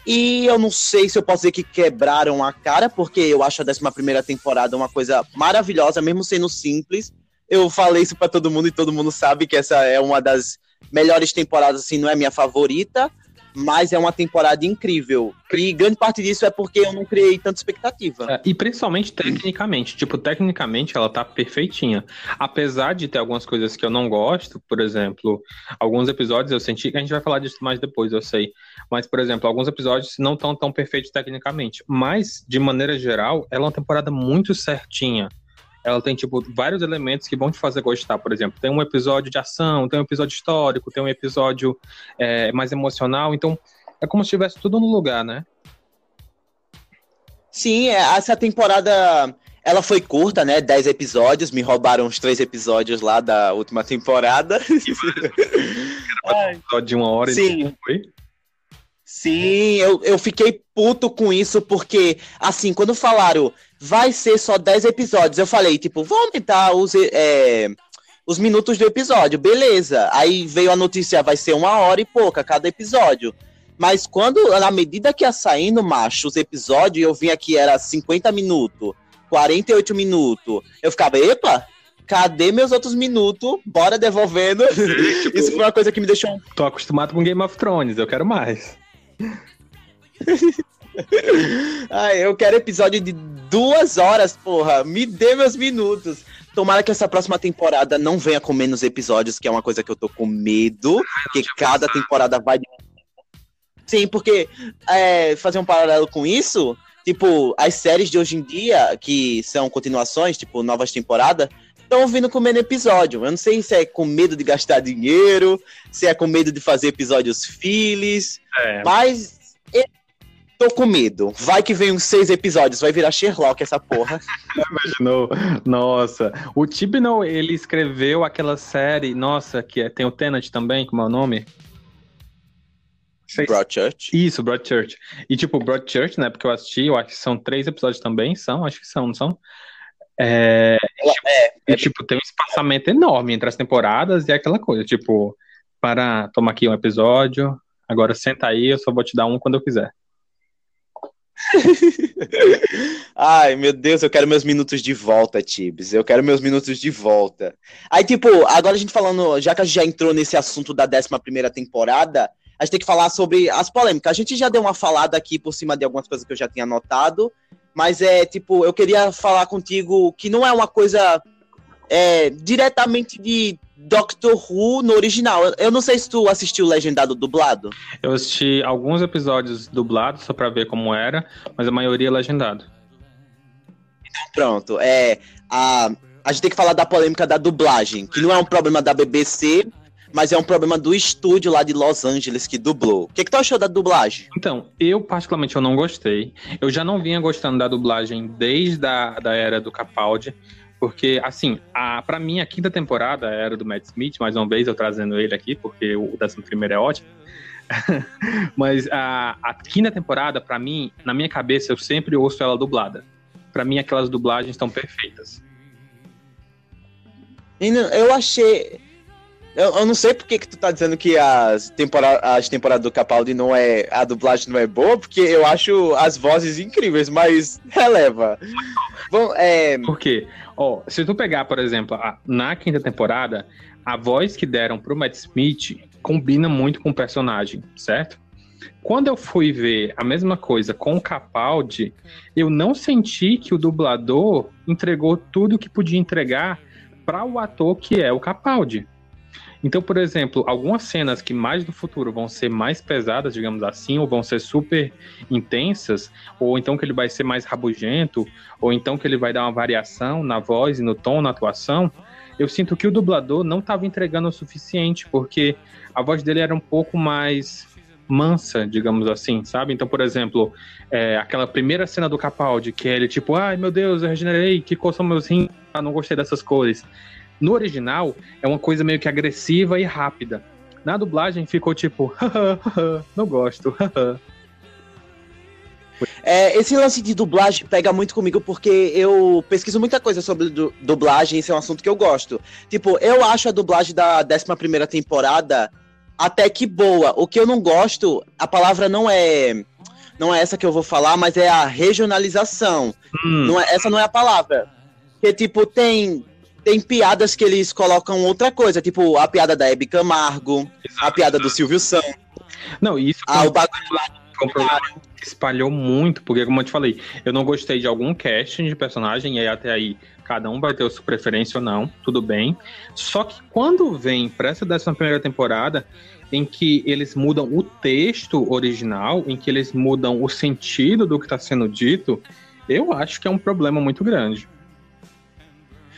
E eu não sei se eu posso dizer que quebraram a cara, porque eu acho a 11 primeira temporada uma coisa maravilhosa, mesmo sendo simples. Eu falei isso para todo mundo e todo mundo sabe que essa é uma das melhores temporadas, assim, não é minha favorita, mas é uma temporada incrível. E grande parte disso é porque eu não criei tanta expectativa. É, e principalmente tecnicamente. Tipo, tecnicamente ela tá perfeitinha. Apesar de ter algumas coisas que eu não gosto, por exemplo, alguns episódios eu senti. A gente vai falar disso mais depois, eu sei. Mas, por exemplo, alguns episódios não estão tão perfeitos tecnicamente. Mas, de maneira geral, ela é uma temporada muito certinha ela tem, tipo, vários elementos que vão te fazer gostar. Por exemplo, tem um episódio de ação, tem um episódio histórico, tem um episódio é, mais emocional. Então, é como se tivesse tudo no lugar, né? Sim, é, essa temporada ela foi curta, né? Dez episódios, me roubaram os três episódios lá da última temporada. Era de uma hora Sim. e foi? Sim, eu, eu fiquei puto com isso, porque, assim, quando falaram vai ser só 10 episódios. Eu falei, tipo, vou aumentar os, é, os minutos do episódio, beleza. Aí veio a notícia, vai ser uma hora e pouca cada episódio. Mas quando, na medida que ia saindo, macho, os episódios, eu vinha que era 50 minutos, 48 minutos. Eu ficava, epa, cadê meus outros minutos? Bora devolvendo. tipo, Isso foi uma coisa que me deixou. Tô acostumado com Game of Thrones, eu quero mais. Ai, eu quero episódio de duas horas, porra. Me dê meus minutos. Tomara que essa próxima temporada não venha com menos episódios, que é uma coisa que eu tô com medo. que cada temporada vai. Sim, porque é, fazer um paralelo com isso, tipo, as séries de hoje em dia, que são continuações, tipo, novas temporadas, estão vindo com menos episódio. Eu não sei se é com medo de gastar dinheiro, se é com medo de fazer episódios files, é. mas Tô com medo. Vai que vem uns seis episódios, vai virar Sherlock essa porra. Imaginou? Nossa. O Tibnall, ele escreveu aquela série, nossa, que é, tem o Tenant também, como é o nome? Broadchurch. Isso, Broadchurch. E tipo, Broadchurch, né, porque eu assisti, eu acho que são três episódios também, são, acho que são, não são? É, tipo, é, é, tipo, tem um espaçamento enorme entre as temporadas e aquela coisa, tipo, para tomar aqui um episódio, agora senta aí, eu só vou te dar um quando eu quiser. Ai, meu Deus, eu quero meus minutos de volta, Tibs. Eu quero meus minutos de volta. Aí, tipo, agora a gente falando, já que a gente já entrou nesse assunto da 11 temporada, a gente tem que falar sobre as polêmicas. A gente já deu uma falada aqui por cima de algumas coisas que eu já tinha anotado, mas é, tipo, eu queria falar contigo que não é uma coisa é, diretamente de Doctor Who no original. Eu não sei se tu assistiu legendado dublado. Eu assisti alguns episódios dublados só pra ver como era, mas a maioria é legendado. Pronto, é. A, a gente tem que falar da polêmica da dublagem, que não é um problema da BBC, mas é um problema do estúdio lá de Los Angeles que dublou. O que, que tu achou da dublagem? Então, eu particularmente eu não gostei. Eu já não vinha gostando da dublagem desde a da era do Capaldi. Porque, assim, a, pra mim, a quinta temporada era do Matt Smith, mais uma vez eu trazendo ele aqui, porque o décimo primeiro é ótimo. Mas a, a quinta temporada, para mim, na minha cabeça, eu sempre ouço ela dublada. Para mim, aquelas dublagens estão perfeitas. Eu achei. Eu, eu, não sei por que, que tu tá dizendo que as, temporada, as temporadas do Capaldi não é. A dublagem não é boa, porque eu acho as vozes incríveis, mas releva. Bom, é... Por quê? Ó, se tu pegar, por exemplo, a, na quinta temporada, a voz que deram pro Matt Smith combina muito com o personagem, certo? Quando eu fui ver a mesma coisa com o Capaldi, eu não senti que o dublador entregou tudo que podia entregar para o ator que é o Capaldi. Então, por exemplo, algumas cenas que mais no futuro vão ser mais pesadas, digamos assim, ou vão ser super intensas, ou então que ele vai ser mais rabugento, ou então que ele vai dar uma variação na voz e no tom, na atuação, eu sinto que o dublador não estava entregando o suficiente, porque a voz dele era um pouco mais mansa, digamos assim, sabe? Então, por exemplo, é, aquela primeira cena do Capaldi, que é ele tipo, ai meu Deus, eu regenerei, que são meus rins, ah, não gostei dessas cores. No original, é uma coisa meio que agressiva e rápida. Na dublagem ficou tipo, não gosto. É, esse lance de dublagem pega muito comigo porque eu pesquiso muita coisa sobre du dublagem, esse é um assunto que eu gosto. Tipo, eu acho a dublagem da 11 temporada até que boa. O que eu não gosto, a palavra não é não é essa que eu vou falar, mas é a regionalização. Hum. Não é, essa não é a palavra. Porque, tipo, tem tem piadas que eles colocam outra coisa, tipo a piada da Hebe Camargo, Exato. a piada do Silvio Santos. Não, isso Ah, o bagulho um problema que espalhou muito, porque, como eu te falei, eu não gostei de algum casting de personagem, e aí até aí cada um vai ter a sua preferência ou não, tudo bem. Só que quando vem pra essa décima primeira temporada, em que eles mudam o texto original, em que eles mudam o sentido do que está sendo dito, eu acho que é um problema muito grande.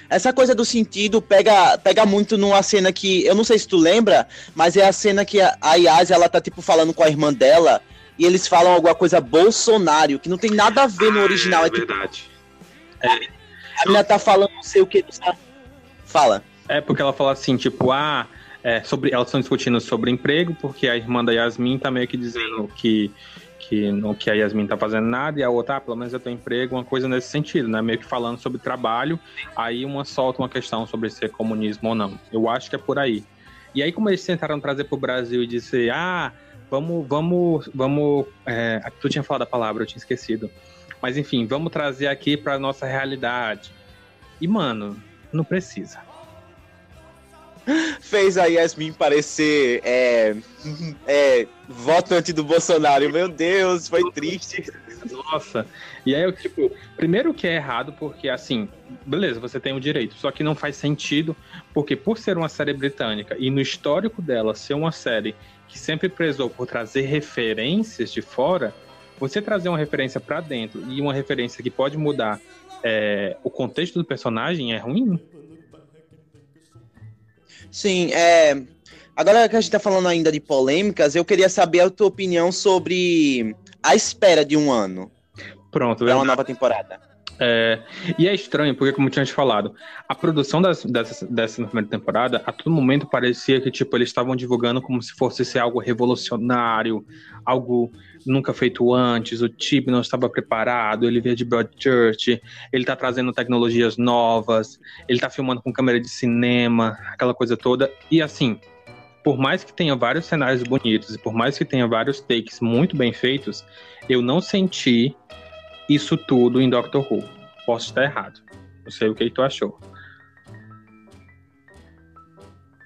Essa coisa do sentido pega, pega muito numa cena que, eu não sei se tu lembra, mas é a cena que a, a Yas, ela tá tipo falando com a irmã dela e eles falam alguma coisa Bolsonaro, que não tem nada a ver no original. É, tipo, verdade. a menina tá falando não sei o que. Fala. É porque ela fala assim, tipo, ah, é, sobre, elas estão discutindo sobre emprego, porque a irmã da Yasmin tá meio que dizendo que, que, não, que a Yasmin tá fazendo nada, e a outra, ah, pelo menos eu tenho emprego, uma coisa nesse sentido, né? Meio que falando sobre trabalho, aí uma solta uma questão sobre ser comunismo ou não. Eu acho que é por aí. E aí, como eles tentaram trazer pro Brasil e dizer, ah, vamos, vamos, vamos. É, tu tinha falado a palavra, eu tinha esquecido. Mas enfim, vamos trazer aqui pra nossa realidade. E, mano, não precisa. Fez a Yasmin parecer é, é, votante do Bolsonaro. Meu Deus, foi triste. Nossa. E aí eu, tipo, primeiro que é errado, porque assim, beleza, você tem o direito, só que não faz sentido, porque por ser uma série britânica e no histórico dela ser uma série que sempre prezou por trazer referências de fora, você trazer uma referência para dentro e uma referência que pode mudar é, o contexto do personagem é ruim. Sim, é. Agora que a gente tá falando ainda de polêmicas, eu queria saber a tua opinião sobre a espera de um ano Pronto, para uma nova temporada. É, e é estranho, porque, como tinha te falado, a produção das, dessa, dessa primeira temporada, a todo momento parecia que tipo, eles estavam divulgando como se fosse ser algo revolucionário, algo nunca feito antes, o time não estava preparado, ele veio de Broadchurch, ele tá trazendo tecnologias novas, ele tá filmando com câmera de cinema, aquela coisa toda. E assim, por mais que tenha vários cenários bonitos e por mais que tenha vários takes muito bem feitos, eu não senti isso tudo em Doctor Who. Posso estar errado. Não sei o que tu achou.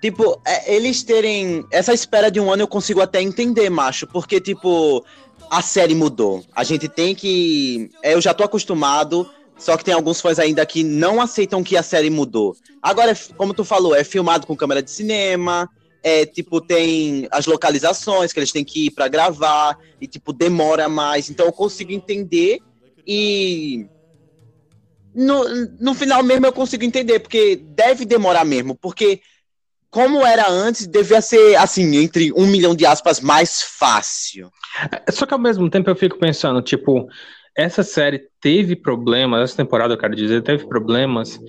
Tipo, é, eles terem. Essa espera de um ano eu consigo até entender, macho. Porque, tipo, a série mudou. A gente tem que. é, Eu já tô acostumado. Só que tem alguns fãs ainda que não aceitam que a série mudou. Agora, como tu falou, é filmado com câmera de cinema. É, tipo, tem as localizações que eles têm que ir pra gravar. E, tipo, demora mais. Então eu consigo entender. E. No, no final mesmo eu consigo entender, porque deve demorar mesmo. Porque como era antes, devia ser, assim, entre um milhão de aspas, mais fácil. É, Só que ao mesmo tempo eu fico pensando, tipo, essa série teve problemas, essa temporada eu quero dizer, teve problemas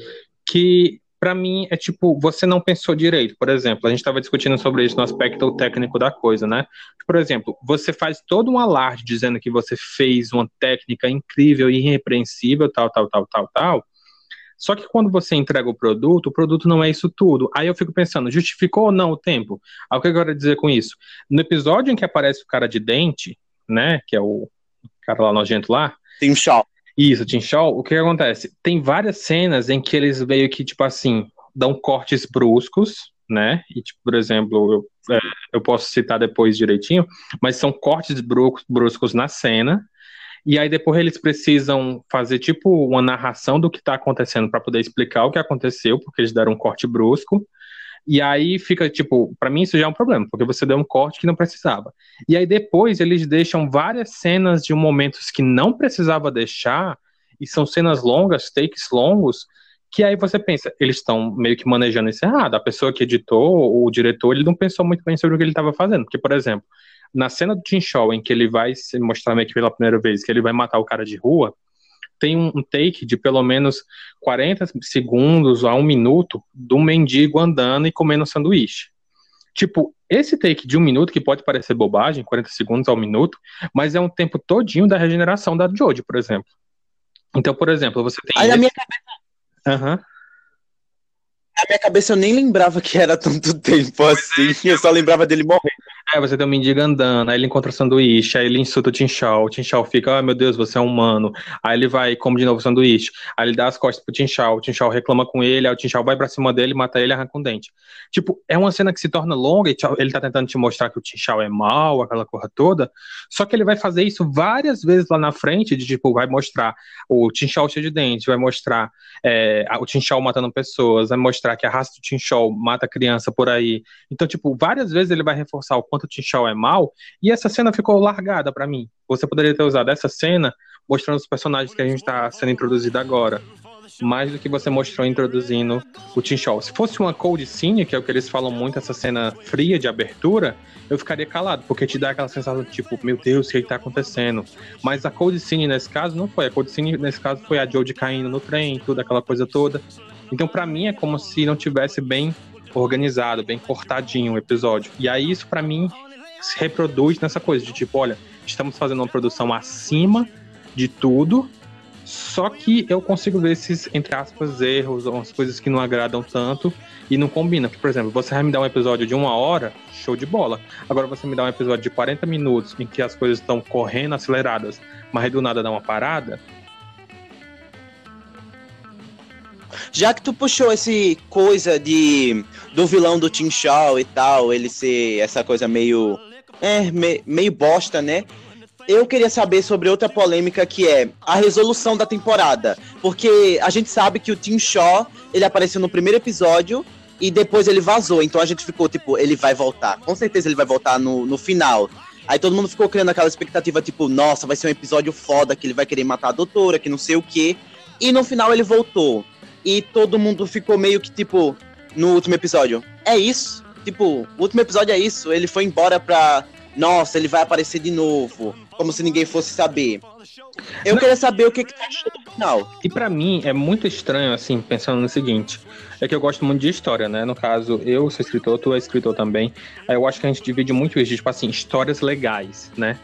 que pra mim é tipo, você não pensou direito. Por exemplo, a gente estava discutindo sobre isso no aspecto técnico da coisa, né? Por exemplo, você faz todo um alarde dizendo que você fez uma técnica incrível, irrepreensível, tal, tal, tal, tal, tal. Só que quando você entrega o produto, o produto não é isso tudo. Aí eu fico pensando, justificou ou não o tempo? Aí o que eu quero dizer com isso? No episódio em que aparece o cara de dente, né, que é o cara lá nojento lá, Tem um show. Isso, Tim Shaw, o que, que acontece? Tem várias cenas em que eles meio que, tipo assim, dão cortes bruscos, né? E, tipo, por exemplo, eu, é, eu posso citar depois direitinho, mas são cortes bruscos, na cena, e aí depois eles precisam fazer, tipo, uma narração do que tá acontecendo para poder explicar o que aconteceu, porque eles deram um corte brusco. E aí fica, tipo, pra mim isso já é um problema, porque você deu um corte que não precisava. E aí depois eles deixam várias cenas de momentos que não precisava deixar, e são cenas longas, takes longos, que aí você pensa, eles estão meio que manejando isso errado. A pessoa que editou, o diretor, ele não pensou muito bem sobre o que ele estava fazendo. Porque, por exemplo, na cena do Tim Shaw, em que ele vai se mostrar meio que pela primeira vez, que ele vai matar o cara de rua, tem um, um take de pelo menos 40 segundos a um minuto do mendigo andando e comendo sanduíche. Tipo, esse take de um minuto, que pode parecer bobagem, 40 segundos ao minuto, mas é um tempo todinho da regeneração da Jodie, por exemplo. Então, por exemplo, você tem. Aí na esse- minha, Aham. na minha cabeça eu nem lembrava que era tanto tempo assim. Eu só lembrava dele morrer. É, você tem um mendigo andando, aí ele encontra sanduíche, aí ele insulta o Tinchal, o Tinchal fica, ah, meu Deus, você é um humano. Aí ele vai e come de novo o sanduíche. Aí ele dá as costas pro Tinchal, o Tinchal reclama com ele, aí o Tinchal vai pra cima dele, mata ele e arranca um dente. Tipo, é uma cena que se torna longa e ele tá tentando te mostrar que o Tinchal é mal, aquela porra toda, só que ele vai fazer isso várias vezes lá na frente, de tipo, vai mostrar o Tinchal cheio de dente, vai mostrar é, o Tinchal matando pessoas, vai mostrar que a raça do Tinchal mata criança por aí. Então, tipo, várias vezes ele vai reforçar o quanto o Tinchal é mal, e essa cena ficou largada para mim. Você poderia ter usado essa cena mostrando os personagens que a gente está sendo introduzido agora. Mais do que você mostrou introduzindo o Tinchal. Se fosse uma cold scene, que é o que eles falam muito, essa cena fria de abertura, eu ficaria calado, porque te dá aquela sensação tipo, meu Deus, o que está acontecendo? Mas a cold scene nesse caso não foi. A cold scene nesse caso foi a Jodie caindo no trem, tudo aquela coisa toda. Então, para mim, é como se não tivesse bem organizado, bem cortadinho o episódio. E aí, isso para mim se reproduz nessa coisa de tipo, olha, estamos fazendo uma produção acima de tudo, só que eu consigo ver esses, entre aspas, erros, umas coisas que não agradam tanto e não combina. Por exemplo, você vai me dar um episódio de uma hora, show de bola. Agora você me dá um episódio de 40 minutos em que as coisas estão correndo aceleradas, mas do nada dá uma parada, Já que tu puxou esse coisa de do vilão do Tim Shaw e tal, ele ser essa coisa meio é, me, meio bosta, né? Eu queria saber sobre outra polêmica que é a resolução da temporada, porque a gente sabe que o Tim Shaw, ele apareceu no primeiro episódio e depois ele vazou, então a gente ficou tipo, ele vai voltar. Com certeza ele vai voltar no, no final. Aí todo mundo ficou criando aquela expectativa, tipo, nossa, vai ser um episódio foda, que ele vai querer matar a doutora, que não sei o quê. E no final ele voltou e todo mundo ficou meio que, tipo, no último episódio. É isso. Tipo, o último episódio é isso. Ele foi embora pra. Nossa, ele vai aparecer de novo. Como se ninguém fosse saber. Eu Não. queria saber o que, que tu achou do final. E para mim é muito estranho, assim, pensando no seguinte. É que eu gosto muito de história, né? No caso, eu sou escritor, tu é escritor também. Aí eu acho que a gente divide muito isso, tipo assim, histórias legais, né?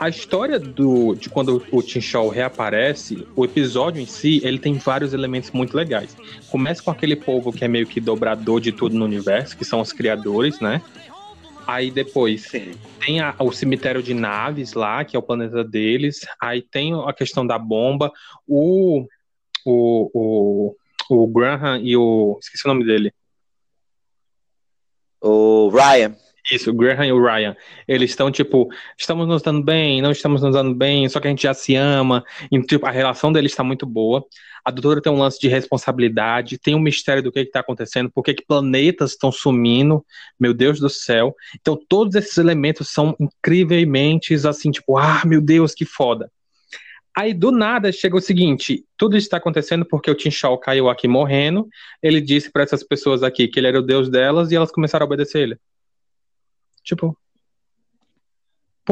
A história do, de quando o Tim Shaw reaparece, o episódio em si, ele tem vários elementos muito legais. Começa com aquele povo que é meio que dobrador de tudo no universo, que são os criadores, né? Aí depois Sim. tem a, o cemitério de naves lá, que é o planeta deles. Aí tem a questão da bomba. O, o, o, o Graham e o. Esqueci o nome dele. O Ryan. Isso, o Graham e o Ryan. Eles estão, tipo, estamos nos dando bem, não estamos nos dando bem, só que a gente já se ama. E, tipo, a relação deles está muito boa. A doutora tem um lance de responsabilidade, tem um mistério do que está acontecendo, por que planetas estão sumindo, meu Deus do céu. Então, todos esses elementos são incrivelmente, assim, tipo, ah, meu Deus, que foda. Aí, do nada, chega o seguinte: tudo está acontecendo porque o Tim Shaw caiu aqui morrendo. Ele disse para essas pessoas aqui que ele era o deus delas e elas começaram a obedecer ele. Tipo.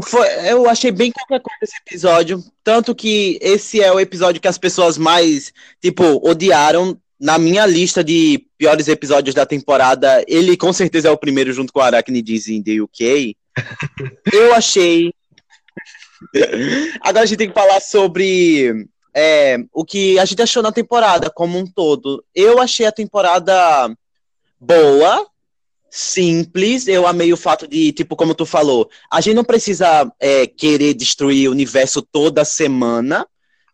Foi, eu achei bem qualquer coisa esse episódio. Tanto que esse é o episódio que as pessoas mais, tipo, odiaram. Na minha lista de piores episódios da temporada, ele com certeza é o primeiro, junto com o Arachnides in the UK. eu achei. Agora a gente tem que falar sobre é, o que a gente achou na temporada como um todo. Eu achei a temporada boa, simples. Eu amei o fato de, tipo, como tu falou, a gente não precisa é, querer destruir o universo toda semana.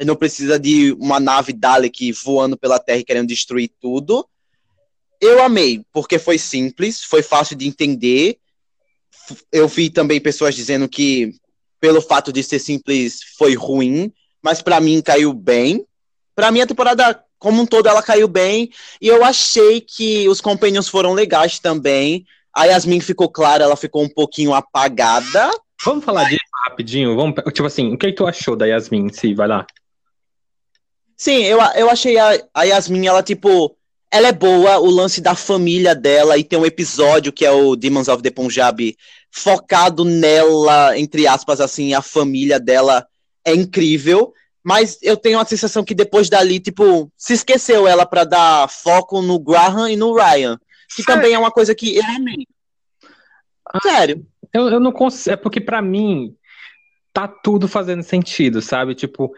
Não precisa de uma nave Dalek voando pela Terra e querendo destruir tudo. Eu amei, porque foi simples, foi fácil de entender. Eu vi também pessoas dizendo que, pelo fato de ser simples, foi ruim, mas para mim caiu bem. Para mim, a temporada como um todo ela caiu bem. E eu achei que os Companions foram legais também. A Yasmin ficou clara, ela ficou um pouquinho apagada. Vamos falar disso rapidinho? Vamos, tipo assim, o que, tu achou da Yasmin sim Vai lá. Sim, eu, eu achei a, a Yasmin, ela, tipo, ela é boa, o lance da família dela, e tem um episódio que é o Demons of the Punjab, focado nela, entre aspas, assim, a família dela é incrível. Mas eu tenho a sensação que depois dali, tipo, se esqueceu ela para dar foco no Graham e no Ryan. Que Sério? também é uma coisa que eu amei. Sério. Eu, eu não consigo. É porque para mim tá tudo fazendo sentido, sabe? Tipo,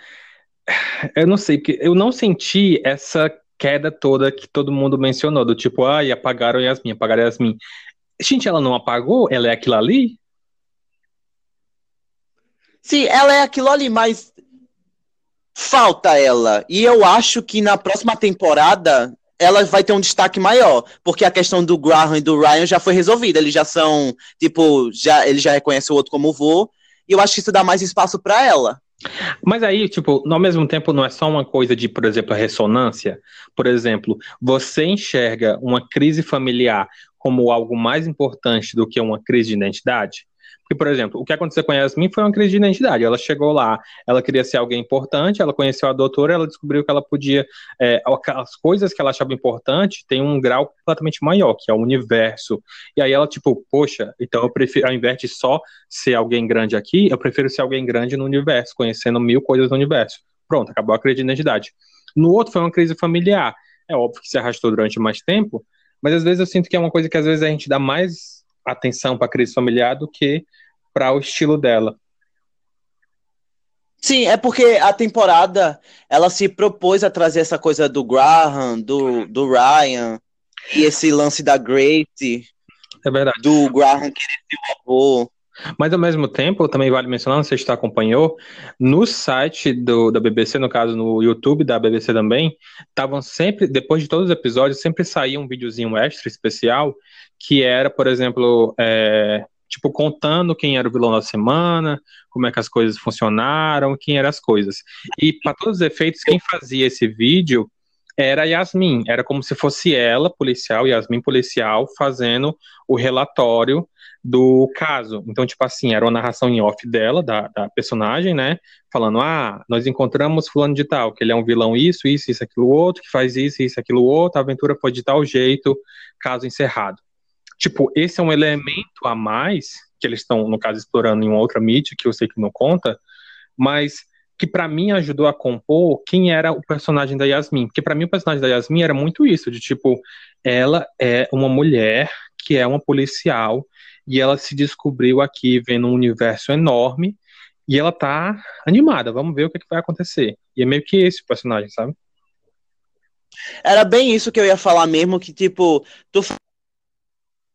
eu não sei, porque eu não senti essa queda toda que todo mundo mencionou, do tipo, ai, apagaram Yasmin, apagaram Yasmin. Gente, ela não apagou? Ela é aquilo ali? Sim, ela é aquilo ali, mas falta ela. E eu acho que na próxima temporada ela vai ter um destaque maior, porque a questão do Graham e do Ryan já foi resolvida. Eles já são, tipo, já ele já reconhece o outro como vô, e eu acho que isso dá mais espaço para ela. Mas aí, tipo, ao mesmo tempo não é só uma coisa de, por exemplo, a ressonância. Por exemplo, você enxerga uma crise familiar como algo mais importante do que uma crise de identidade? Porque, por exemplo, o que aconteceu com a Yasmin foi uma crise de identidade. Ela chegou lá, ela queria ser alguém importante, ela conheceu a doutora, ela descobriu que ela podia. É, as coisas que ela achava importante tem um grau completamente maior, que é o universo. E aí ela, tipo, poxa, então eu prefiro, ao invés de só ser alguém grande aqui, eu prefiro ser alguém grande no universo, conhecendo mil coisas no universo. Pronto, acabou a crise de identidade. No outro foi uma crise familiar. É óbvio que se arrastou durante mais tempo, mas às vezes eu sinto que é uma coisa que às vezes a gente dá mais atenção para a crise familiar do que para o estilo dela. Sim, é porque a temporada ela se propôs a trazer essa coisa do Graham, do, do Ryan, e esse lance da Grace. É verdade. Do Graham querer ser o avô. Mas ao mesmo tempo, também vale mencionar, não sei se você acompanhou, no site do, da BBC, no caso no YouTube da BBC também, estavam sempre, depois de todos os episódios, sempre saía um videozinho extra especial que era, por exemplo, é, tipo, contando quem era o vilão da semana, como é que as coisas funcionaram, quem eram as coisas. E, para todos os efeitos, quem fazia esse vídeo era Yasmin, era como se fosse ela, policial, Yasmin policial, fazendo o relatório do caso. Então, tipo assim, era uma narração em off dela, da, da personagem, né? Falando, ah, nós encontramos fulano de tal, que ele é um vilão isso, isso, isso, aquilo outro, que faz isso, isso, aquilo outro, a aventura foi de tal jeito, caso encerrado. Tipo, esse é um elemento a mais que eles estão, no caso, explorando em uma outra mídia, que eu sei que não conta, mas que para mim ajudou a compor quem era o personagem da Yasmin. Porque para mim o personagem da Yasmin era muito isso, de tipo, ela é uma mulher que é uma policial e ela se descobriu aqui vendo um universo enorme e ela tá animada, vamos ver o que, é que vai acontecer. E é meio que esse personagem, sabe? Era bem isso que eu ia falar mesmo, que tipo, tu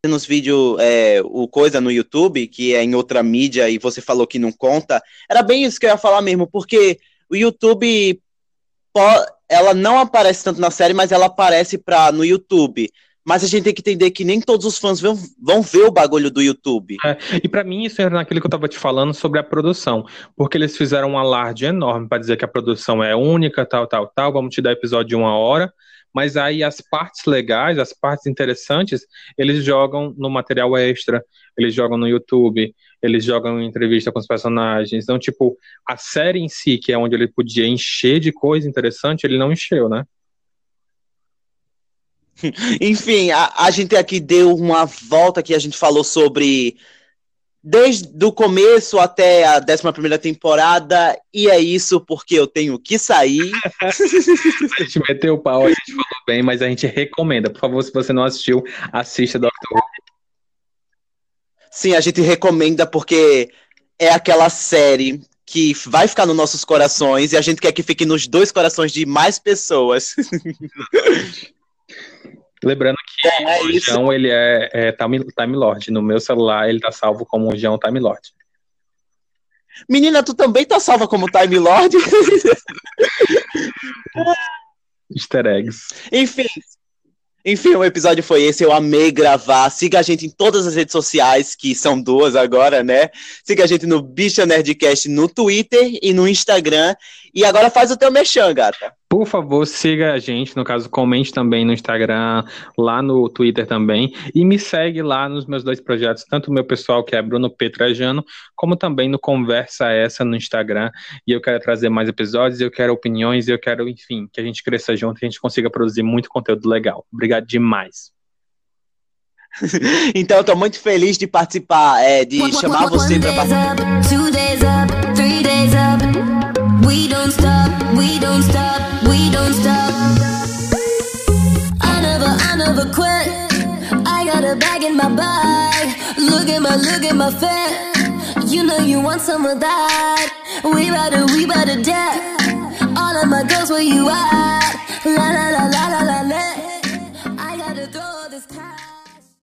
nos vídeos, é, o coisa no YouTube, que é em outra mídia e você falou que não conta, era bem isso que eu ia falar mesmo, porque o YouTube, ela não aparece tanto na série, mas ela aparece pra, no YouTube. Mas a gente tem que entender que nem todos os fãs vão, vão ver o bagulho do YouTube. É, e para mim isso era naquilo que eu tava te falando sobre a produção, porque eles fizeram um alarde enorme para dizer que a produção é única, tal, tal, tal, vamos te dar episódio de uma hora, mas aí as partes legais, as partes interessantes, eles jogam no material extra, eles jogam no YouTube, eles jogam em entrevista com os personagens. Então, tipo, a série em si, que é onde ele podia encher de coisa interessante, ele não encheu, né? Enfim, a, a gente aqui deu uma volta que a gente falou sobre desde o começo até a 11 temporada, e é isso porque eu tenho que sair. a gente meteu o pau, a gente falou bem, mas a gente recomenda. Por favor, se você não assistiu, assista Doctor Who. Sim, a gente recomenda porque é aquela série que vai ficar nos nossos corações e a gente quer que fique nos dois corações de mais pessoas. Lembrando é, é o João, ele é, é time, time Lord. No meu celular, ele tá salvo como João Time Lord. Menina, tu também tá salva como Time Lord? Easter eggs. Enfim, enfim, o episódio foi esse. Eu amei gravar. Siga a gente em todas as redes sociais, que são duas agora, né? Siga a gente no Bicha Nerdcast no Twitter e no Instagram. E agora faz o teu mexão, gata. Por favor, siga a gente, no caso, comente também no Instagram, lá no Twitter também, e me segue lá nos meus dois projetos, tanto o meu pessoal, que é Bruno Petrajano, como também no Conversa Essa no Instagram, e eu quero trazer mais episódios, eu quero opiniões, eu quero, enfim, que a gente cresça junto, que a gente consiga produzir muito conteúdo legal. Obrigado demais. então, eu tô muito feliz de participar, é, de chamar você para participar. We don't stop, we don't stop, we don't stop. I never, I never quit. I got a bag in my bag. Look at my, look at my fit. You know you want some of that. We better, we better dip. All of my girls, where you at? La la la la la la.